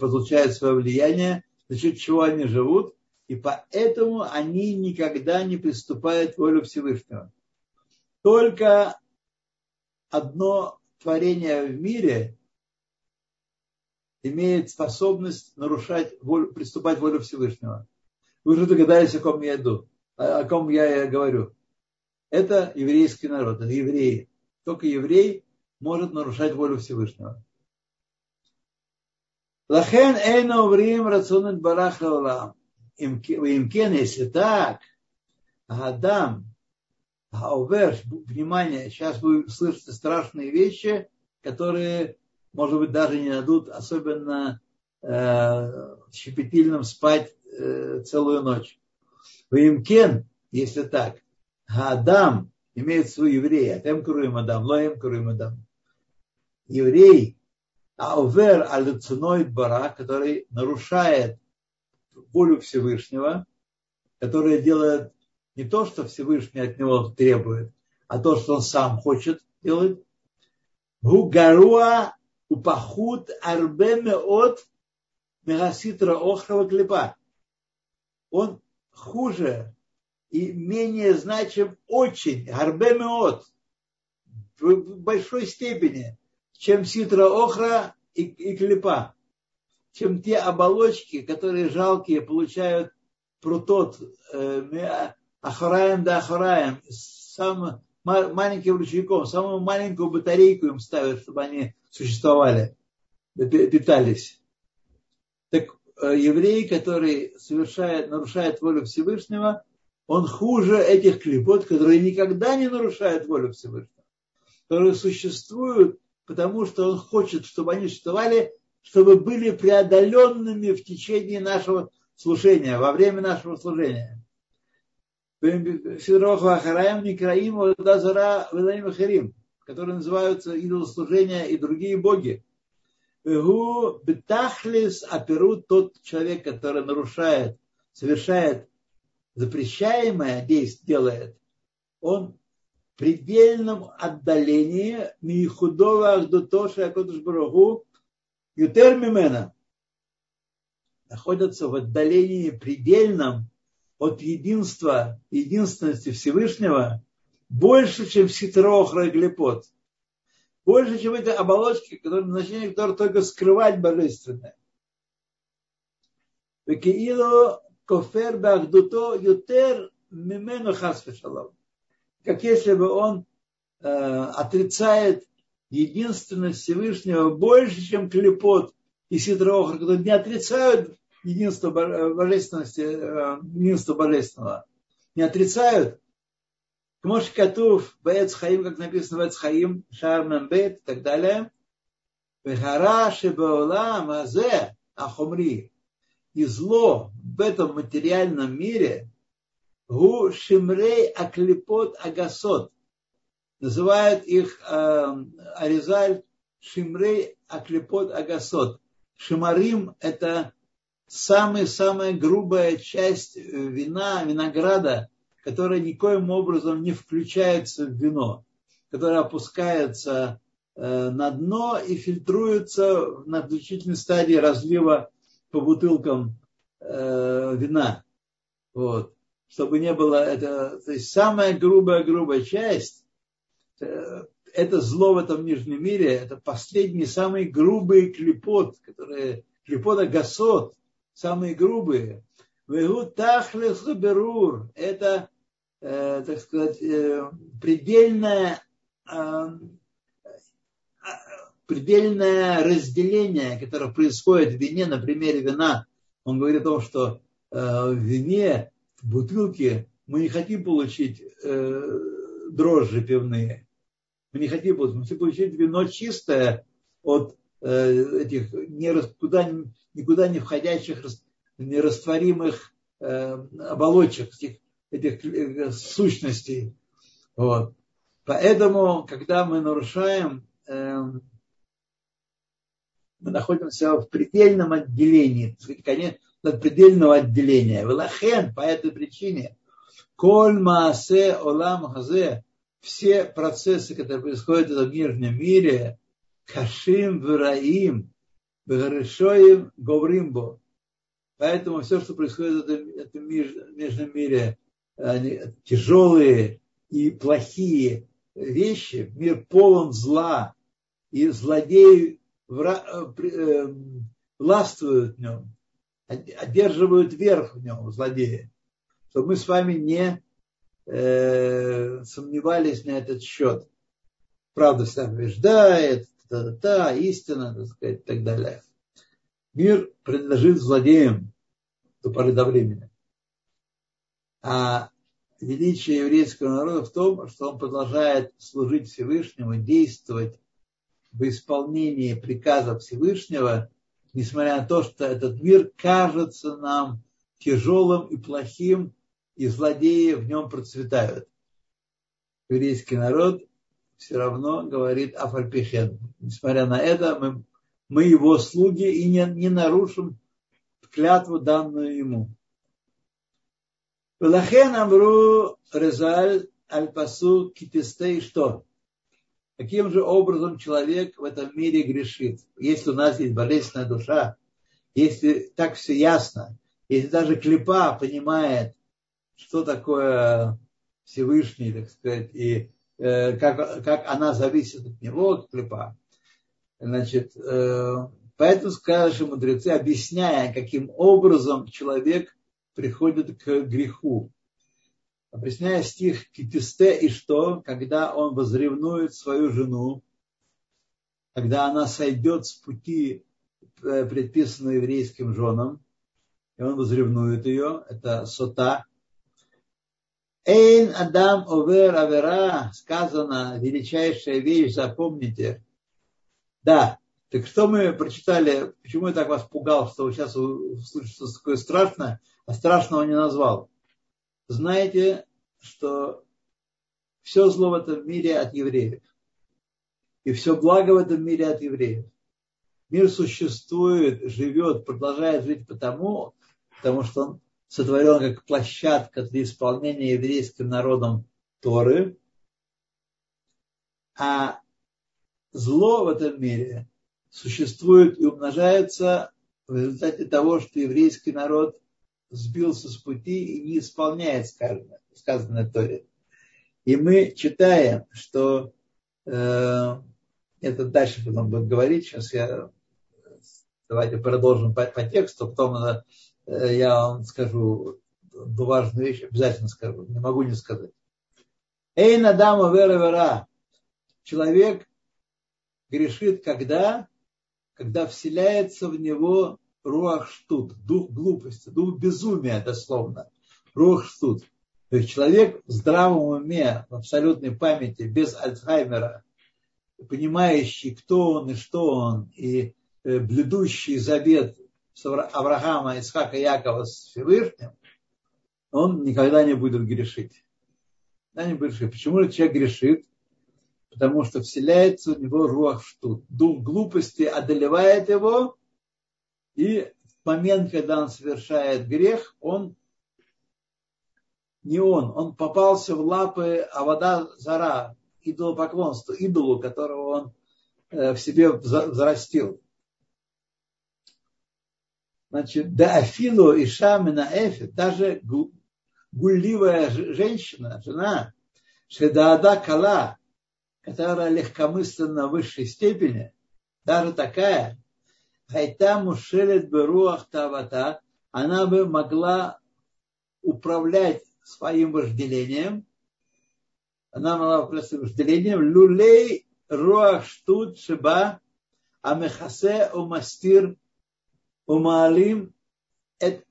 [SPEAKER 1] получают свое влияние, за счет чего они живут, и поэтому они никогда не приступают волю Всевышнего. Только одно творение в мире имеет способность нарушать волю, приступать волю Всевышнего. Вы уже догадались, о ком я иду, о ком я говорю. Это еврейский народ, это евреи. Только еврей может нарушать волю Всевышнего. Лахен эйна уврим рацион барах лаулам. Имкен, если так, Адам, Аувер, внимание, сейчас вы слышите страшные вещи, которые, может быть, даже не дадут особенно э, щепетильным спать э, целую ночь. Вимкен, если так, Адам имеет свой еврей, Атем Куруим Адам, Лоем Куруим Адам. Еврей, Аувер Алюциноид Бара, который нарушает волю Всевышнего, которая делает не то, что Всевышний от него требует, а то, что он сам хочет делать. Гугаруа упахут арбеме от мегаситра охрова клепа. Он хуже и менее значим очень, арбеме от, в большой степени, чем ситра охра и, и клепа чем те оболочки, которые жалкие, получают прутот, э, ахараем да ахараем, самым маленьким ручейком, самую маленькую батарейку им ставят, чтобы они существовали, питались. Так э, еврей, который совершает, нарушает волю Всевышнего, он хуже этих клепот, которые никогда не нарушают волю Всевышнего, которые существуют, потому что он хочет, чтобы они существовали чтобы были преодоленными в течение нашего служения, во время нашего служения. Которые называются идолослужения и другие боги. Бетахлис оперут тот человек, который нарушает, совершает запрещаемое действие, делает, он в предельном отдалении Михудова Ахдутоша Акодыш Барагу Ютер Мимена находятся в отдалении предельном от единства, единственности Всевышнего больше, чем ситрохра и глепот. Больше, чем эти оболочки, которые, назначение которых только скрывать божественное. Векиило кофер бахдуто ютер мимену хасфешалом. Как если бы он э, отрицает единственность Всевышнего больше, чем клепот и сидрохр, которые не отрицают единство божественности, э, единство божественного. Не отрицают. Кмош Катув, Бец Хаим, как написано Бец Хаим, Шар Мембет и так далее. Вехара Шебаулам Азе Ахумри. И зло в этом материальном мире Гу Шимрей Аклипот Агасот называют их э, Аризаль Шимрей Аклепот Агасот. Шимарим – это самая-самая грубая часть вина, винограда, которая никоим образом не включается в вино, которая опускается э, на дно и фильтруется на заключительной стадии разлива по бутылкам э, вина. Вот. Чтобы не было это, то есть самая грубая-грубая часть, Э, это зло в этом нижнем мире, это последний, самый грубый клепот, которые, клепота гасот, самые грубые. Вегу тахлес берур, это, э, так сказать, э, предельное, э, предельное разделение, которое происходит в вине, на примере вина. Он говорит о том, что э, в вине, в бутылке мы не хотим получить э, дрожжи пивные, мы не хотим, мы хотим получить вино чистое от этих никуда, никуда не входящих нерастворимых оболочек, этих, этих сущностей. Вот. Поэтому, когда мы нарушаем, мы находимся в предельном отделении, конечно, предельного отделения. Велахен, по этой причине, коль маасе олам хазе, все процессы, которые происходят в этом нижнем мире, кашим вераим, бегарешоим говримбо. Поэтому все, что происходит в этом, этом нижнем мире, они тяжелые и плохие вещи, мир полон зла, и злодеи вра, э, э, властвуют в нем, одерживают верх в нем, злодеи. Чтобы мы с вами не э, сомневались на этот счет. Правда всегда побеждает, та-та-та, истина, так сказать, и так далее. Мир принадлежит злодеям до поры до времени. А величие еврейского народа в том, что он продолжает служить Всевышнему, действовать в исполнении приказов Всевышнего, несмотря на то, что этот мир кажется нам тяжелым и плохим, и злодеи в нем процветают. Еврейский народ все равно говорит Афальпихен. Несмотря на это, мы, мы его слуги и не, не нарушим клятву, данную ему. Велахен Амру Резаль Аль-Пасу Китистей что? Каким же образом человек в этом мире грешит? Если у нас есть болезненная душа, если так все ясно, если даже клепа понимает, что такое Всевышний, так сказать, и как, как она зависит от него, клепа, значит, э, поэтому скажем мудрецы, объясняя, каким образом человек приходит к греху. Объясняя стих Китисте и что, когда он возревнует свою жену, когда она сойдет с пути, э, предписанного еврейским женам, и он возревнует ее, это сота. Эйн Адам Овер Авера, сказано, величайшая вещь, запомните. Да, так что мы прочитали, почему я так вас пугал, что сейчас что такое страшное, а страшного не назвал. Знаете, что все зло в этом мире от евреев. И все благо в этом мире от евреев. Мир существует, живет, продолжает жить потому, потому что он сотворен как площадка для исполнения еврейским народом Торы, а зло в этом мире существует и умножается в результате того, что еврейский народ сбился с пути и не исполняет сказанное, сказанное Торе. И мы читаем, что э, это дальше потом будет говорить, сейчас я давайте продолжим по, по тексту, потом э, я вам скажу важную вещь, обязательно скажу, не могу не сказать. Эй, надама вера вера. Человек грешит, когда? Когда вселяется в него руах штут, дух глупости, дух безумия дословно. Руах штут. То есть человек в здравом уме, в абсолютной памяти, без Альцхаймера, понимающий, кто он и что он, и э, блюдущий завет Авраама, Исхака, Якова с Всевышним, он никогда не будет грешить. Никогда не будет грешить. Почему же человек грешит? Потому что вселяется в него руах штут. Дух глупости одолевает его, и в момент, когда он совершает грех, он не он, он попался в лапы Авада Зара, идолопоклонству, идолу, которого он э, в себе взрастил. Значит, да Афилу и Шамина Эфи, даже гулливая женщина, жена, Шедаада Кала, которая легкомысленна в высшей степени, даже такая, Хайта мушелет беруах тавата, она бы могла управлять своим вожделением, она могла управлять своим вожделением, люлей руах штут шиба, амехасе умастир умалим, это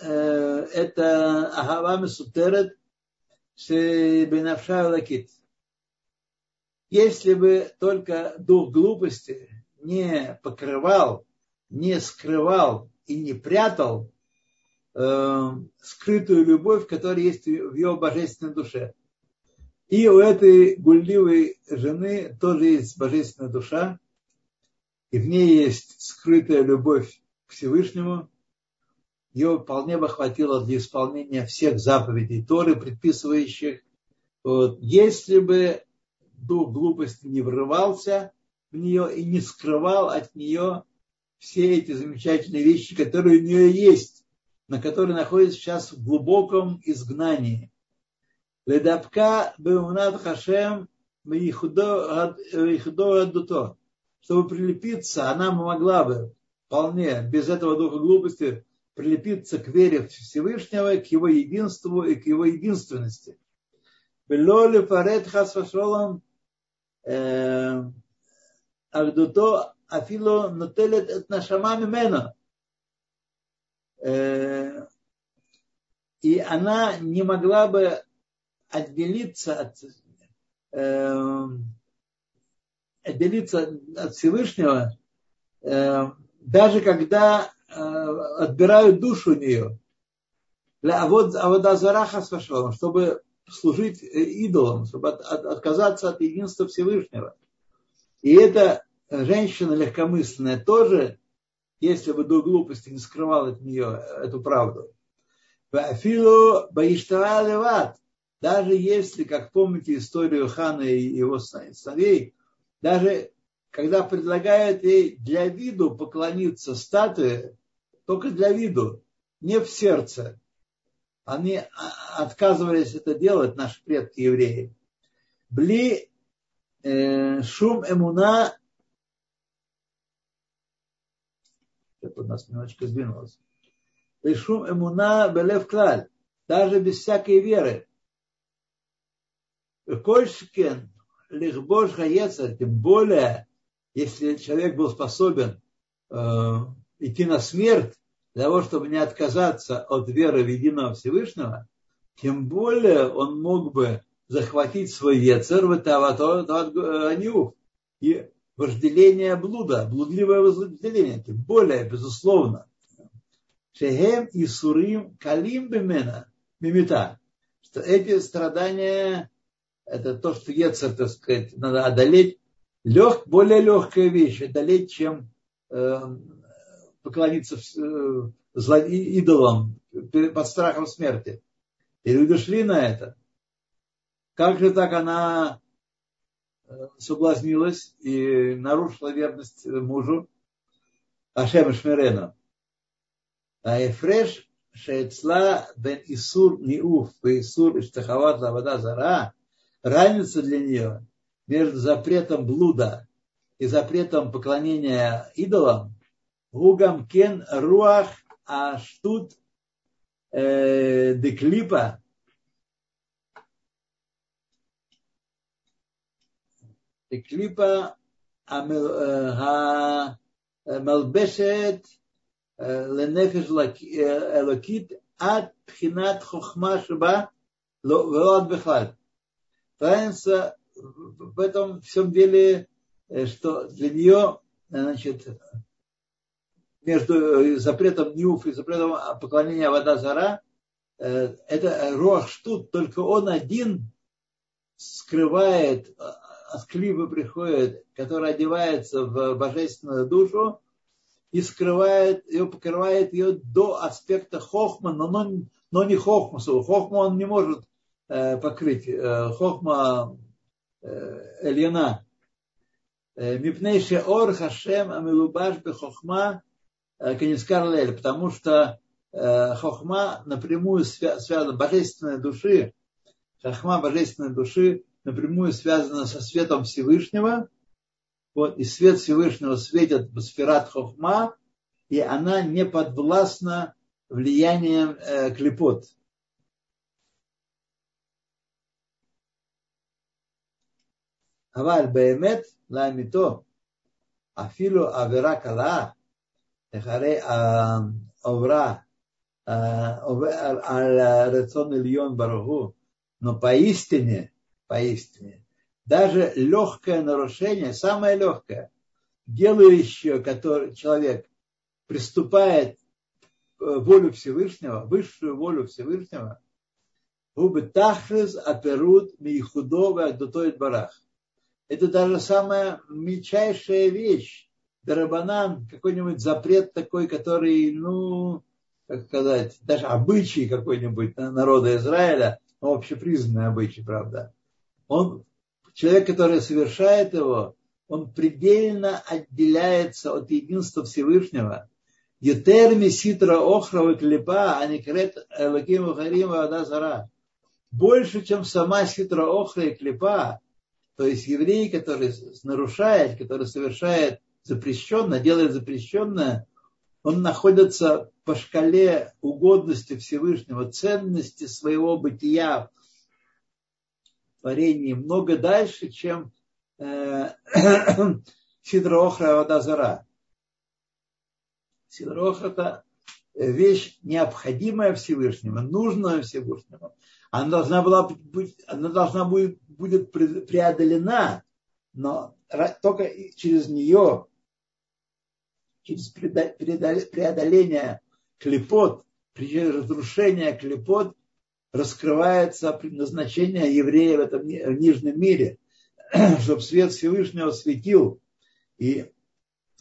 [SPEAKER 1] Ахава Месутерет Бенавша Лакит. если бы только дух глупости не покрывал, не скрывал и не прятал э, скрытую любовь, которая есть в его божественной душе. И у этой гульливой жены тоже есть божественная душа, и в ней есть скрытая любовь к Всевышнему. Ее вполне бы хватило для исполнения всех заповедей Торы, предписывающих. Вот, если бы дух глупости не врывался в нее и не скрывал от нее все эти замечательные вещи, которые у нее есть, на которые находится сейчас в глубоком изгнании. Ледапка беунат хашем адуто чтобы прилепиться, она могла бы вполне без этого духа глупости прилепиться к вере Всевышнего, к его единству и к его единственности. Агдуто э, афило нотелет эт нашама мимена. Э, и она не могла бы отделиться от э, отделиться от Всевышнего, э, даже когда э, отбирают душу у нее. Для Аводазараха чтобы служить идолам, чтобы от, от, отказаться от единства Всевышнего. И эта женщина легкомысленная тоже, если бы до глупости не скрывал от нее эту правду. Афилу Баиштара даже если, как помните историю Хана и его сыновей, даже когда предлагают ей для виду поклониться статуе, только для виду, не в сердце, они отказывались это делать, наши предки евреи. Бли э, шум эмуна это у нас немножечко сдвинулось. Бли шум эмуна белев клаль. Даже без всякой веры. Кольшкен лихбош хаецер, тем более, если человек был способен э, идти на смерть, для того, чтобы не отказаться от веры в единого Всевышнего, тем более он мог бы захватить свой яцер в и вожделение блуда, блудливое вожделение, тем более, безусловно. Шехем и сурим калим бемена мимита, что эти страдания, это то, что яцер, так сказать, надо одолеть, лег, более легкая вещь, одолеть, чем э, поклониться э, идолам под страхом смерти. И люди шли на это. Как же так она э, соблазнилась и нарушила верность мужу Ашем Шмирену. А Ефреш Шеецла бен Исур Ниуф и Исур Иштахават Лавада Зара разница для нее между запретом блуда и запретом поклонения идолам Гугам кен руах аштут деклипа. Деклипа המלבשת לנפש אלוקית עד בחינת חוכמה שבה ולא עד בכלל. Разница в этом всем деле, что для нее значит, между э, запретом нюф и запретом поклонения вода зара, э, это руах штут, только он один скрывает, э, от клипа приходит, который одевается в божественную душу и скрывает ее, покрывает ее до аспекта хохма, но, но, но не хохмасу. Хохма он не может покрыть. Хохма Эльяна. Мипнейше ор хашем амилубаш бехохма Э, Канискар Лель, потому что э, хохма напрямую связана, божественной души, хохма божественной души напрямую связана со светом Всевышнего, вот, и свет Всевышнего светит в сферат хохма, и она не подвластна влиянием э, клепот. אבל באמת לאמיתו, אפילו עבירה קלה אחרי עוברה על רצון עליון ברוך הוא, но поистине, поистине, даже легкое нарушение, самое легкое, делающее, который человек приступает волю Всевышнего, высшую волю Всевышнего, губы тахрис аперут миихудова адутоид барах. Это даже самая мельчайшая вещь. Дарабанан, какой-нибудь запрет такой, который, ну, как сказать, даже обычай какой-нибудь народа Израиля, ну, общепризнанный обычай, правда. Он, человек, который совершает его, он предельно отделяется от единства Всевышнего. Етерми ситра охрова клепа, а не крет элаким харима зара. Больше, чем сама ситра охра и клепа, то есть еврей, который нарушает, который совершает запрещенное, делает запрещенное, он находится по шкале угодности Всевышнего, ценности своего бытия творении много дальше, чем э, Сидроохра Вадазара. Сидроохра – это вещь необходимая Всевышнему, нужная Всевышнему. Она должна, была быть, она должна будет, будет преодолена, но только через нее через преодоление клепот, через разрушение клепот раскрывается предназначение еврея в этом нижнем мире, чтобы свет Всевышнего светил. И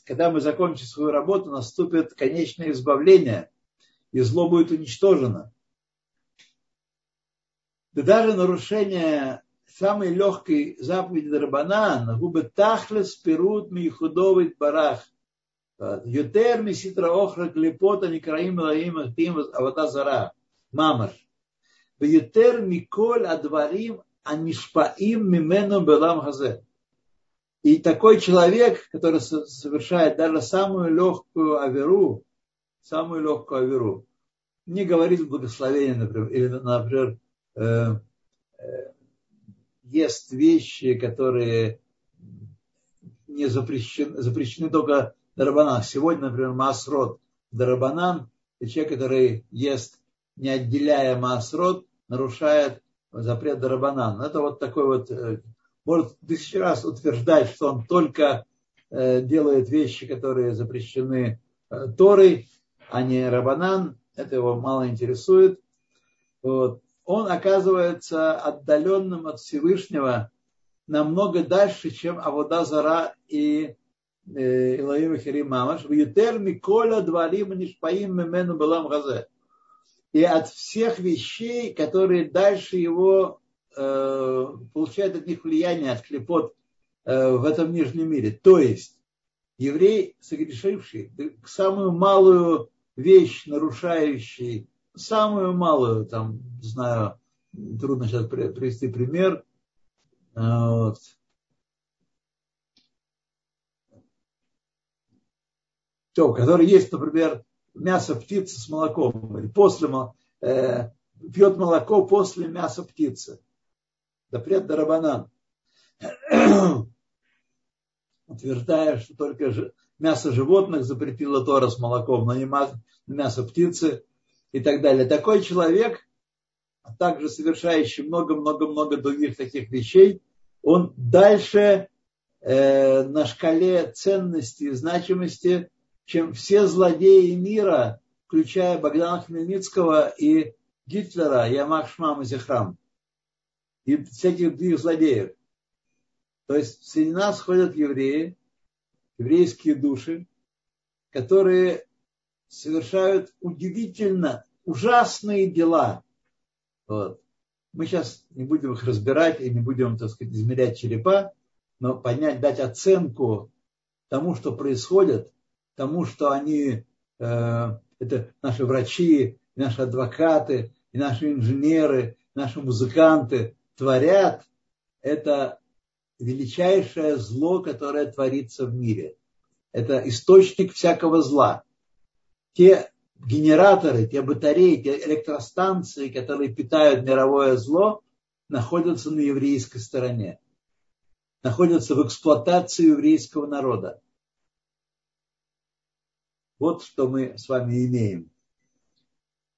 [SPEAKER 1] когда мы закончим свою работу, наступит конечное избавление, и зло будет уничтожено. Да даже нарушение самой легкой заповеди Дарбанан, губы тахлес перут михудовый барах, Ютер миситра охра клепота никраим лаим ахтим авата зара. Мамаш. Ютер миколь адварим анишпаим мимену белам хазе. И такой человек, который совершает даже самую легкую аверу, самую легкую аверу, не говорит благословение, например, или, например, э, э, ест вещи, которые не запрещены, запрещены только Дарабанан. Сегодня, например, Масрод Дарабанан, и человек, который ест, не отделяя Масрод, нарушает запрет Дарабанан. Это вот такой вот, э, может тысячу раз утверждать, что он только э, делает вещи, которые запрещены э, Торой, а не Рабанан. Это его мало интересует. Вот. Он оказывается отдаленным от Всевышнего намного дальше, чем Авода Зара и Илаим Хирим Мамаш, Вьютер Миколя Дварим Нишпаим Мемену Балам Газе. И от всех вещей, которые дальше его э, получают от них влияние, от клепот э, в этом нижнем мире. То есть еврей, согрешивший, самую малую вещь, нарушающий, самую малую, там, знаю, трудно сейчас привести пример, вот, все, который есть, например, мясо птицы с молоком, или после, э, пьет молоко после мяса птицы. Запрет Дарабанан. Утверждая, что только мясо животных запретило Тора с молоком, но не мясо птицы и так далее. Такой человек, а также совершающий много-много-много других таких вещей, он дальше э, на шкале ценности и значимости чем все злодеи мира, включая Богдана Хмельницкого и Гитлера, Ямах Шмам и Зихрам. И всяких других злодеев. То есть среди нас ходят евреи, еврейские души, которые совершают удивительно ужасные дела. Вот. Мы сейчас не будем их разбирать и не будем, так сказать, измерять черепа, но понять, дать оценку тому, что происходит, тому, что они, э, это наши врачи, наши адвокаты, наши инженеры, наши музыканты творят, это величайшее зло, которое творится в мире. Это источник всякого зла. Те генераторы, те батареи, те электростанции, которые питают мировое зло, находятся на еврейской стороне. Находятся в эксплуатации еврейского народа. Вот что мы с вами имеем.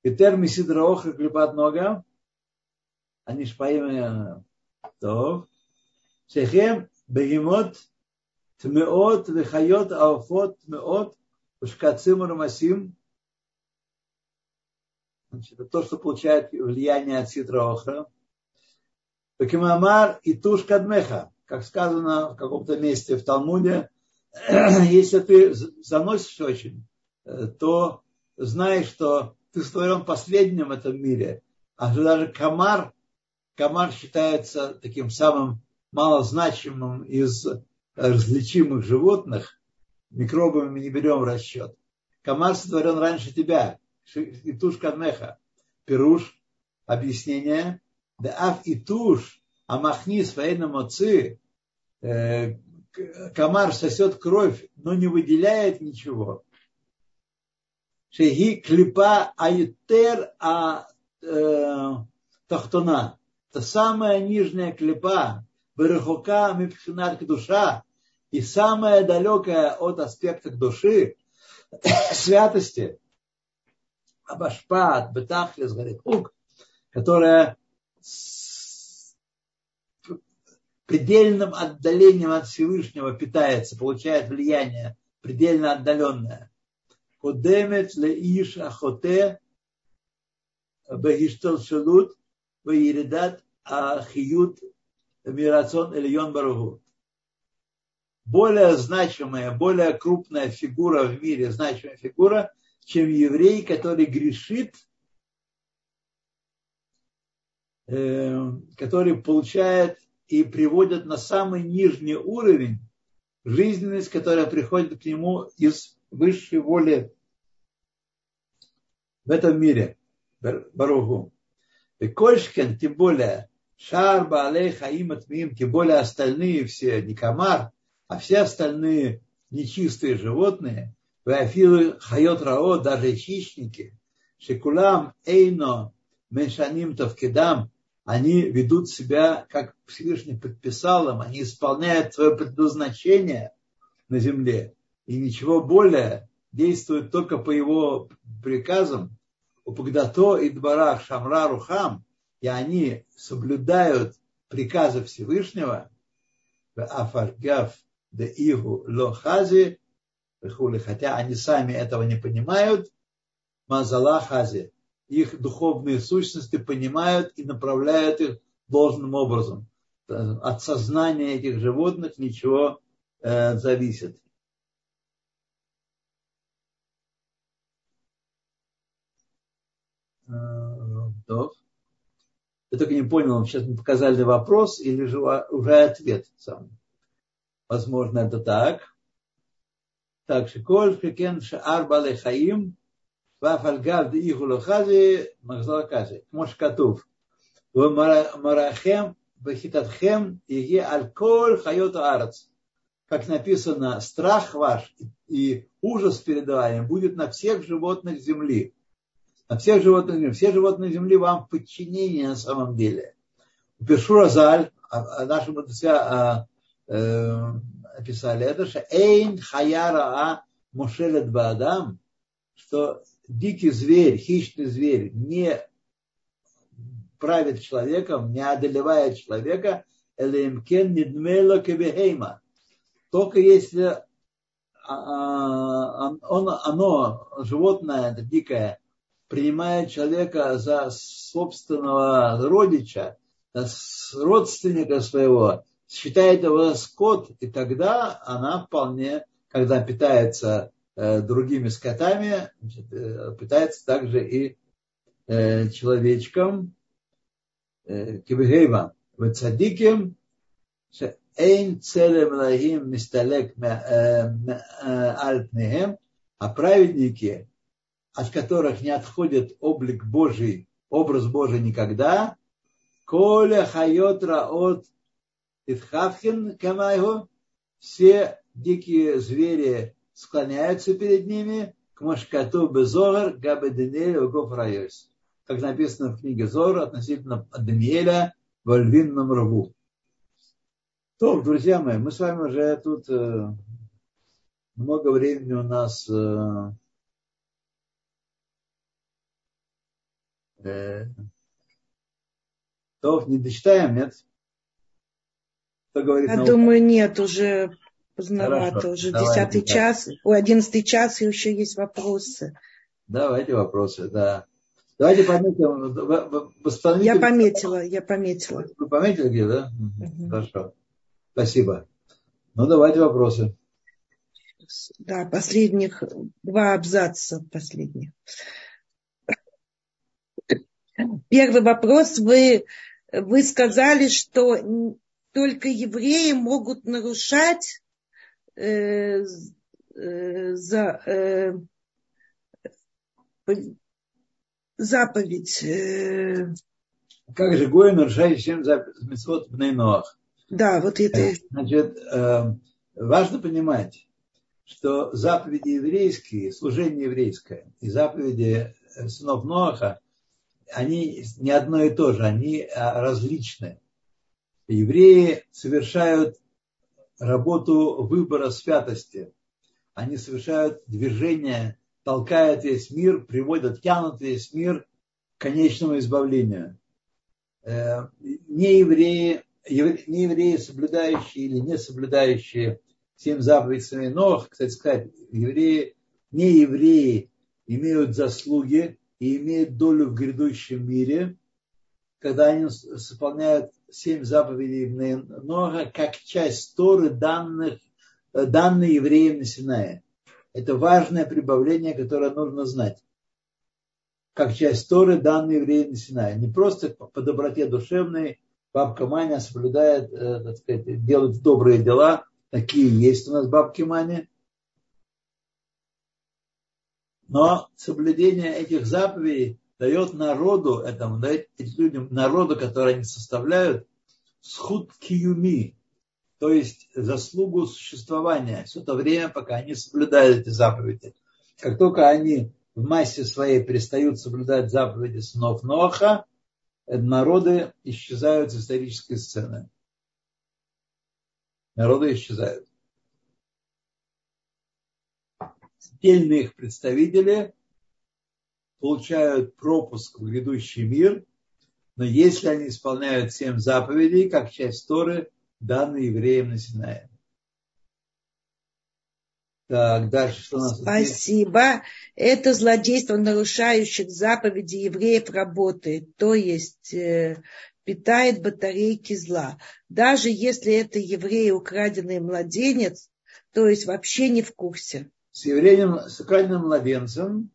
[SPEAKER 1] Итер мисидра охра клепат нога. Они шпаим то. Шехем бегемот тмеот вехайот ауфот тмеот ушкацим рамасим. Значит, это то, что получает влияние от ситра охра. Бекимамар и туш кадмеха. Как сказано в каком-то месте в Талмуде, если ты заносишь очень, то знаешь, что ты створен последним в этом мире. А даже комар, комар считается таким самым малозначимым из различимых животных. Микробами мы не берем в расчет. Комар сотворен раньше тебя. Итуш кадмеха. Пируш. Объяснение. Да аф итуш. Амахни своейна моци. Э, комар сосет кровь, но не выделяет ничего. Шеги клипа аютер а э, тахтона это самая нижняя клепа, Берехука Мипхинат душа, и самая далекая от аспекта души, святости, Абашпат, Бетахлис, говорит, ук, которая предельным отдалением от Всевышнего питается, получает влияние предельно отдаленное. Кудемет ле иш ахоте бегиштел шелут – Ваиридат Ахиют Мирацион Ильон Барагу. Более значимая, более крупная фигура в мире, значимая фигура, чем еврей, который грешит, э, который получает и приводит на самый нижний уровень жизненность, которая приходит к нему из высшей воли в этом мире, Баруху. И Кольшкен, тем более, Шар, Баалей, Хаим, Атмим, тем более остальные все, не комар, а все остальные нечистые животные, Вафилы, Хайот Рао, даже хищники, Шекулам, Эйно, Меншаним, Тавкидам, они ведут себя, как Всевышний предписал им, они исполняют свое предназначение на земле, и ничего более действуют только по его приказам, Упагдато и Дбарах Шамра Рухам, и они соблюдают приказы Всевышнего, Афаргав де Игу Лохази, хотя они сами этого не понимают, Мазала Хази, их духовные сущности понимают и направляют их должным образом. От сознания этих животных ничего э, зависит. То. Я только не понял, сейчас мы показали вопрос или же уже ответ сам. Возможно, это так. Так, шиколь шекен шаар бале хаим вафальгав ди иху лохази махзал кази. Мош катув. Марахем бахитатхем иге аль коль хайот арец. Как написано, страх ваш и ужас передаваем будет на всех животных земли на всех животных земли. Все животные земли вам в подчинении на самом деле. Пишу Розаль, а, а наши мудрецы а, э, описали это, что Эйн Хаяра А Мушелет Баадам, что дикий зверь, хищный зверь не правит человеком, не одолевает человека. Только если он, оно, животное, это дикое, принимает человека за собственного родича, родственника своего, считает его скот, и тогда она вполне, когда питается э, другими скотами, э, питается также и э, человечком, кибгейма, вецадиким, эйн целем лагим мисталек альпнехем, а праведники от которых не отходит облик Божий, образ Божий никогда, Коля хайотра от Итхавхин Камайго, все дикие звери склоняются перед ними, к Машкату Безовар Габеденель Гофрайос. Как написано в книге Зор относительно Даниэля во львином рву. То, друзья мои, мы с вами уже тут э, много времени у нас То, не дочитаем, нет?
[SPEAKER 2] Кто говорит Я думаю, нет, уже поздновато, Хорошо, уже десятый час, ой, одиннадцатый час, и еще есть вопросы.
[SPEAKER 1] Давайте вопросы, да. Давайте пометим.
[SPEAKER 2] Я пометила, я пометила.
[SPEAKER 1] Вы пометили где, да? Угу. Хорошо. Спасибо. Ну, давайте вопросы.
[SPEAKER 2] Да, последних, два абзаца последних. Первый вопрос. Вы, вы сказали, что только евреи могут нарушать э, э, за, э, заповедь. Э,
[SPEAKER 1] как же Гоя нарушает чем заповедь в Нейноах?
[SPEAKER 2] Да, вот это.
[SPEAKER 1] Значит, э, важно понимать, что заповеди еврейские, служение еврейское и заповеди э, сынов Ноаха, они не одно и то же, они а, различны. Евреи совершают работу выбора святости. Они совершают движение, толкают весь мир, приводят, тянут весь мир к конечному избавлению. Э, не евреи, не евреи, соблюдающие или не соблюдающие семь заповедей Нох, кстати сказать, евреи, не евреи имеют заслуги и имеют долю в грядущем мире, когда они исполняют семь заповедей Ноха как часть Торы, данных, данные евреям на Синае. Это важное прибавление, которое нужно знать. Как часть Торы, данные евреям на Синае. Не просто по доброте душевной, бабка Маня соблюдает, э, так сказать, делает добрые дела, Такие есть у нас бабки Мани. Но соблюдение этих заповедей дает народу, этому, дает людям, народу, который они составляют, схуд киюми, то есть заслугу существования все то время, пока они соблюдают эти заповеди. Как только они в массе своей перестают соблюдать заповеди сынов Ноха, народы исчезают с исторической сцены народы исчезают. Отдельные их представители получают пропуск в грядущий мир, но если они исполняют семь заповедей, как часть Торы, данные евреям на Синае.
[SPEAKER 2] Так, дальше что у нас Спасибо. Здесь? Это злодейство нарушающих заповеди евреев работает. То есть э, питает батарейки зла. Даже если это еврей, украденный младенец, то есть вообще не в курсе.
[SPEAKER 1] С евреем, с украденным младенцем,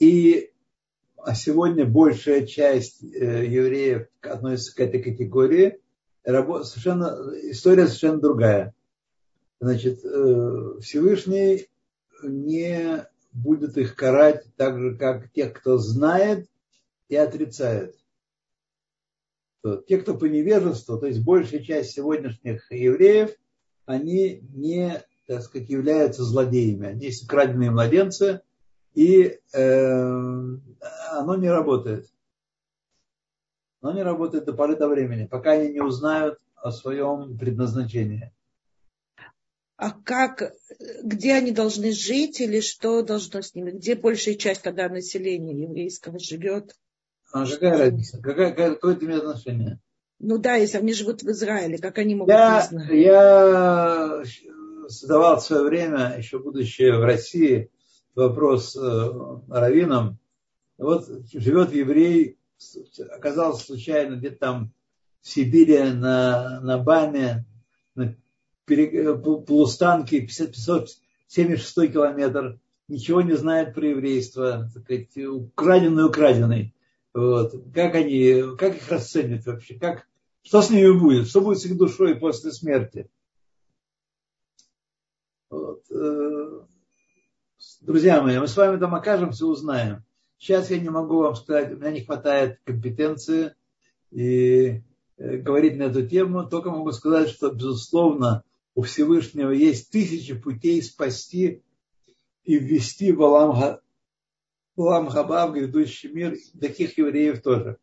[SPEAKER 1] и а сегодня большая часть э, евреев относится к этой категории, совершенно, история совершенно другая. Значит, э, Всевышний не будет их карать так же, как тех, кто знает и отрицает. Те, кто по невежеству, то есть большая часть сегодняшних евреев, они не, так сказать, являются злодеями. Они есть украденные младенцы, и э, оно не работает. Оно не работает до поры до времени, пока они не узнают о своем предназначении.
[SPEAKER 2] А как, где они должны жить или что должно с ними? Где большая часть, когда население еврейского живет?
[SPEAKER 1] А какая разница? Какая, какое это имеет отношение?
[SPEAKER 2] Ну да, если они живут в Израиле, как они могут
[SPEAKER 1] я? Я задавал в свое время, еще будучи в России, вопрос э, раввинам. Вот живет еврей, оказался случайно где-то там в Сибири на, на Баме, на пере, полустанке, 576 километр, ничего не знает про еврейство, украденный, украденный. Вот. Как они, как их расценят вообще? Как, что с ними будет? Что будет с их душой после смерти? Вот. Э, друзья мои, мы с вами там окажемся, узнаем. Сейчас я не могу вам сказать, у меня не хватает компетенции и э, говорить на эту тему. Только могу сказать, что, безусловно, у Всевышнего есть тысячи путей спасти и ввести в Алам Улам Хаба в грядущий мир, таких евреев тоже.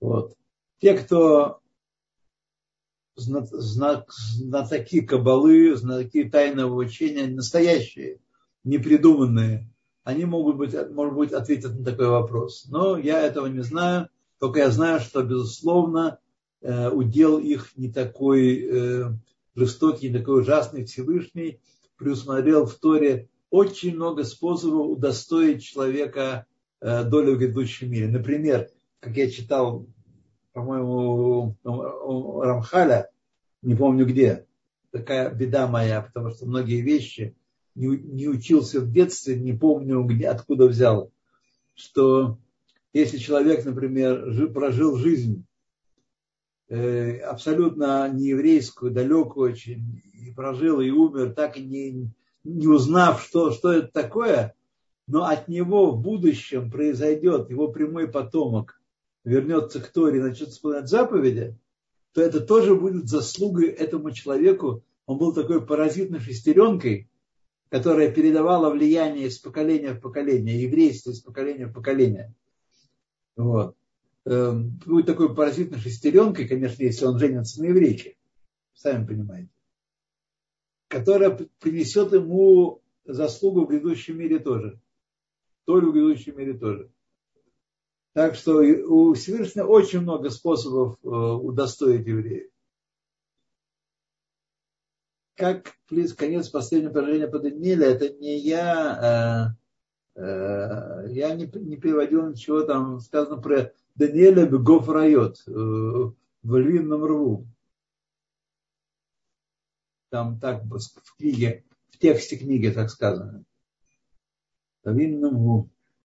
[SPEAKER 1] Вот. Те, кто знатоки кабалы, знатоки тайного учения, настоящие, непридуманные, они могут быть, может быть, ответят на такой вопрос. Но я этого не знаю, только я знаю, что, безусловно, э, удел их не такой э, жестокий, не такой ужасный. Всевышний предусмотрел в Торе очень много способов удостоить человека э, долю в грядущем мире. Например, как я читал, по-моему, у Рамхаля, не помню где, такая беда моя, потому что многие вещи не, не учился в детстве, не помню, где, откуда взял, что если человек, например, прожил жизнь э, абсолютно нееврейскую, далекую очень, и прожил, и умер, так и не, не узнав, что, что это такое, но от него в будущем произойдет его прямой потомок, вернется к Торе и начнет исполнять заповеди, то это тоже будет заслугой этому человеку. Он был такой паразитной шестеренкой, которая передавала влияние из поколения в поколение, еврейство из поколения в поколение. Вот. Эм, будет такой паразитной шестеренкой, конечно, если он женится на еврейке, сами понимаете, которая принесет ему заслугу в грядущем мире тоже. Толю в грядущем мире тоже. Так что у Всевышнего очень много способов э, удостоить евреев. Как конец последнего положения по Данииле, это не я, э, э, я не, не переводил ничего, там сказано про Даниэля Бегов Райот в львином рву. Там так в книге, в тексте книги так сказано. В львином рву.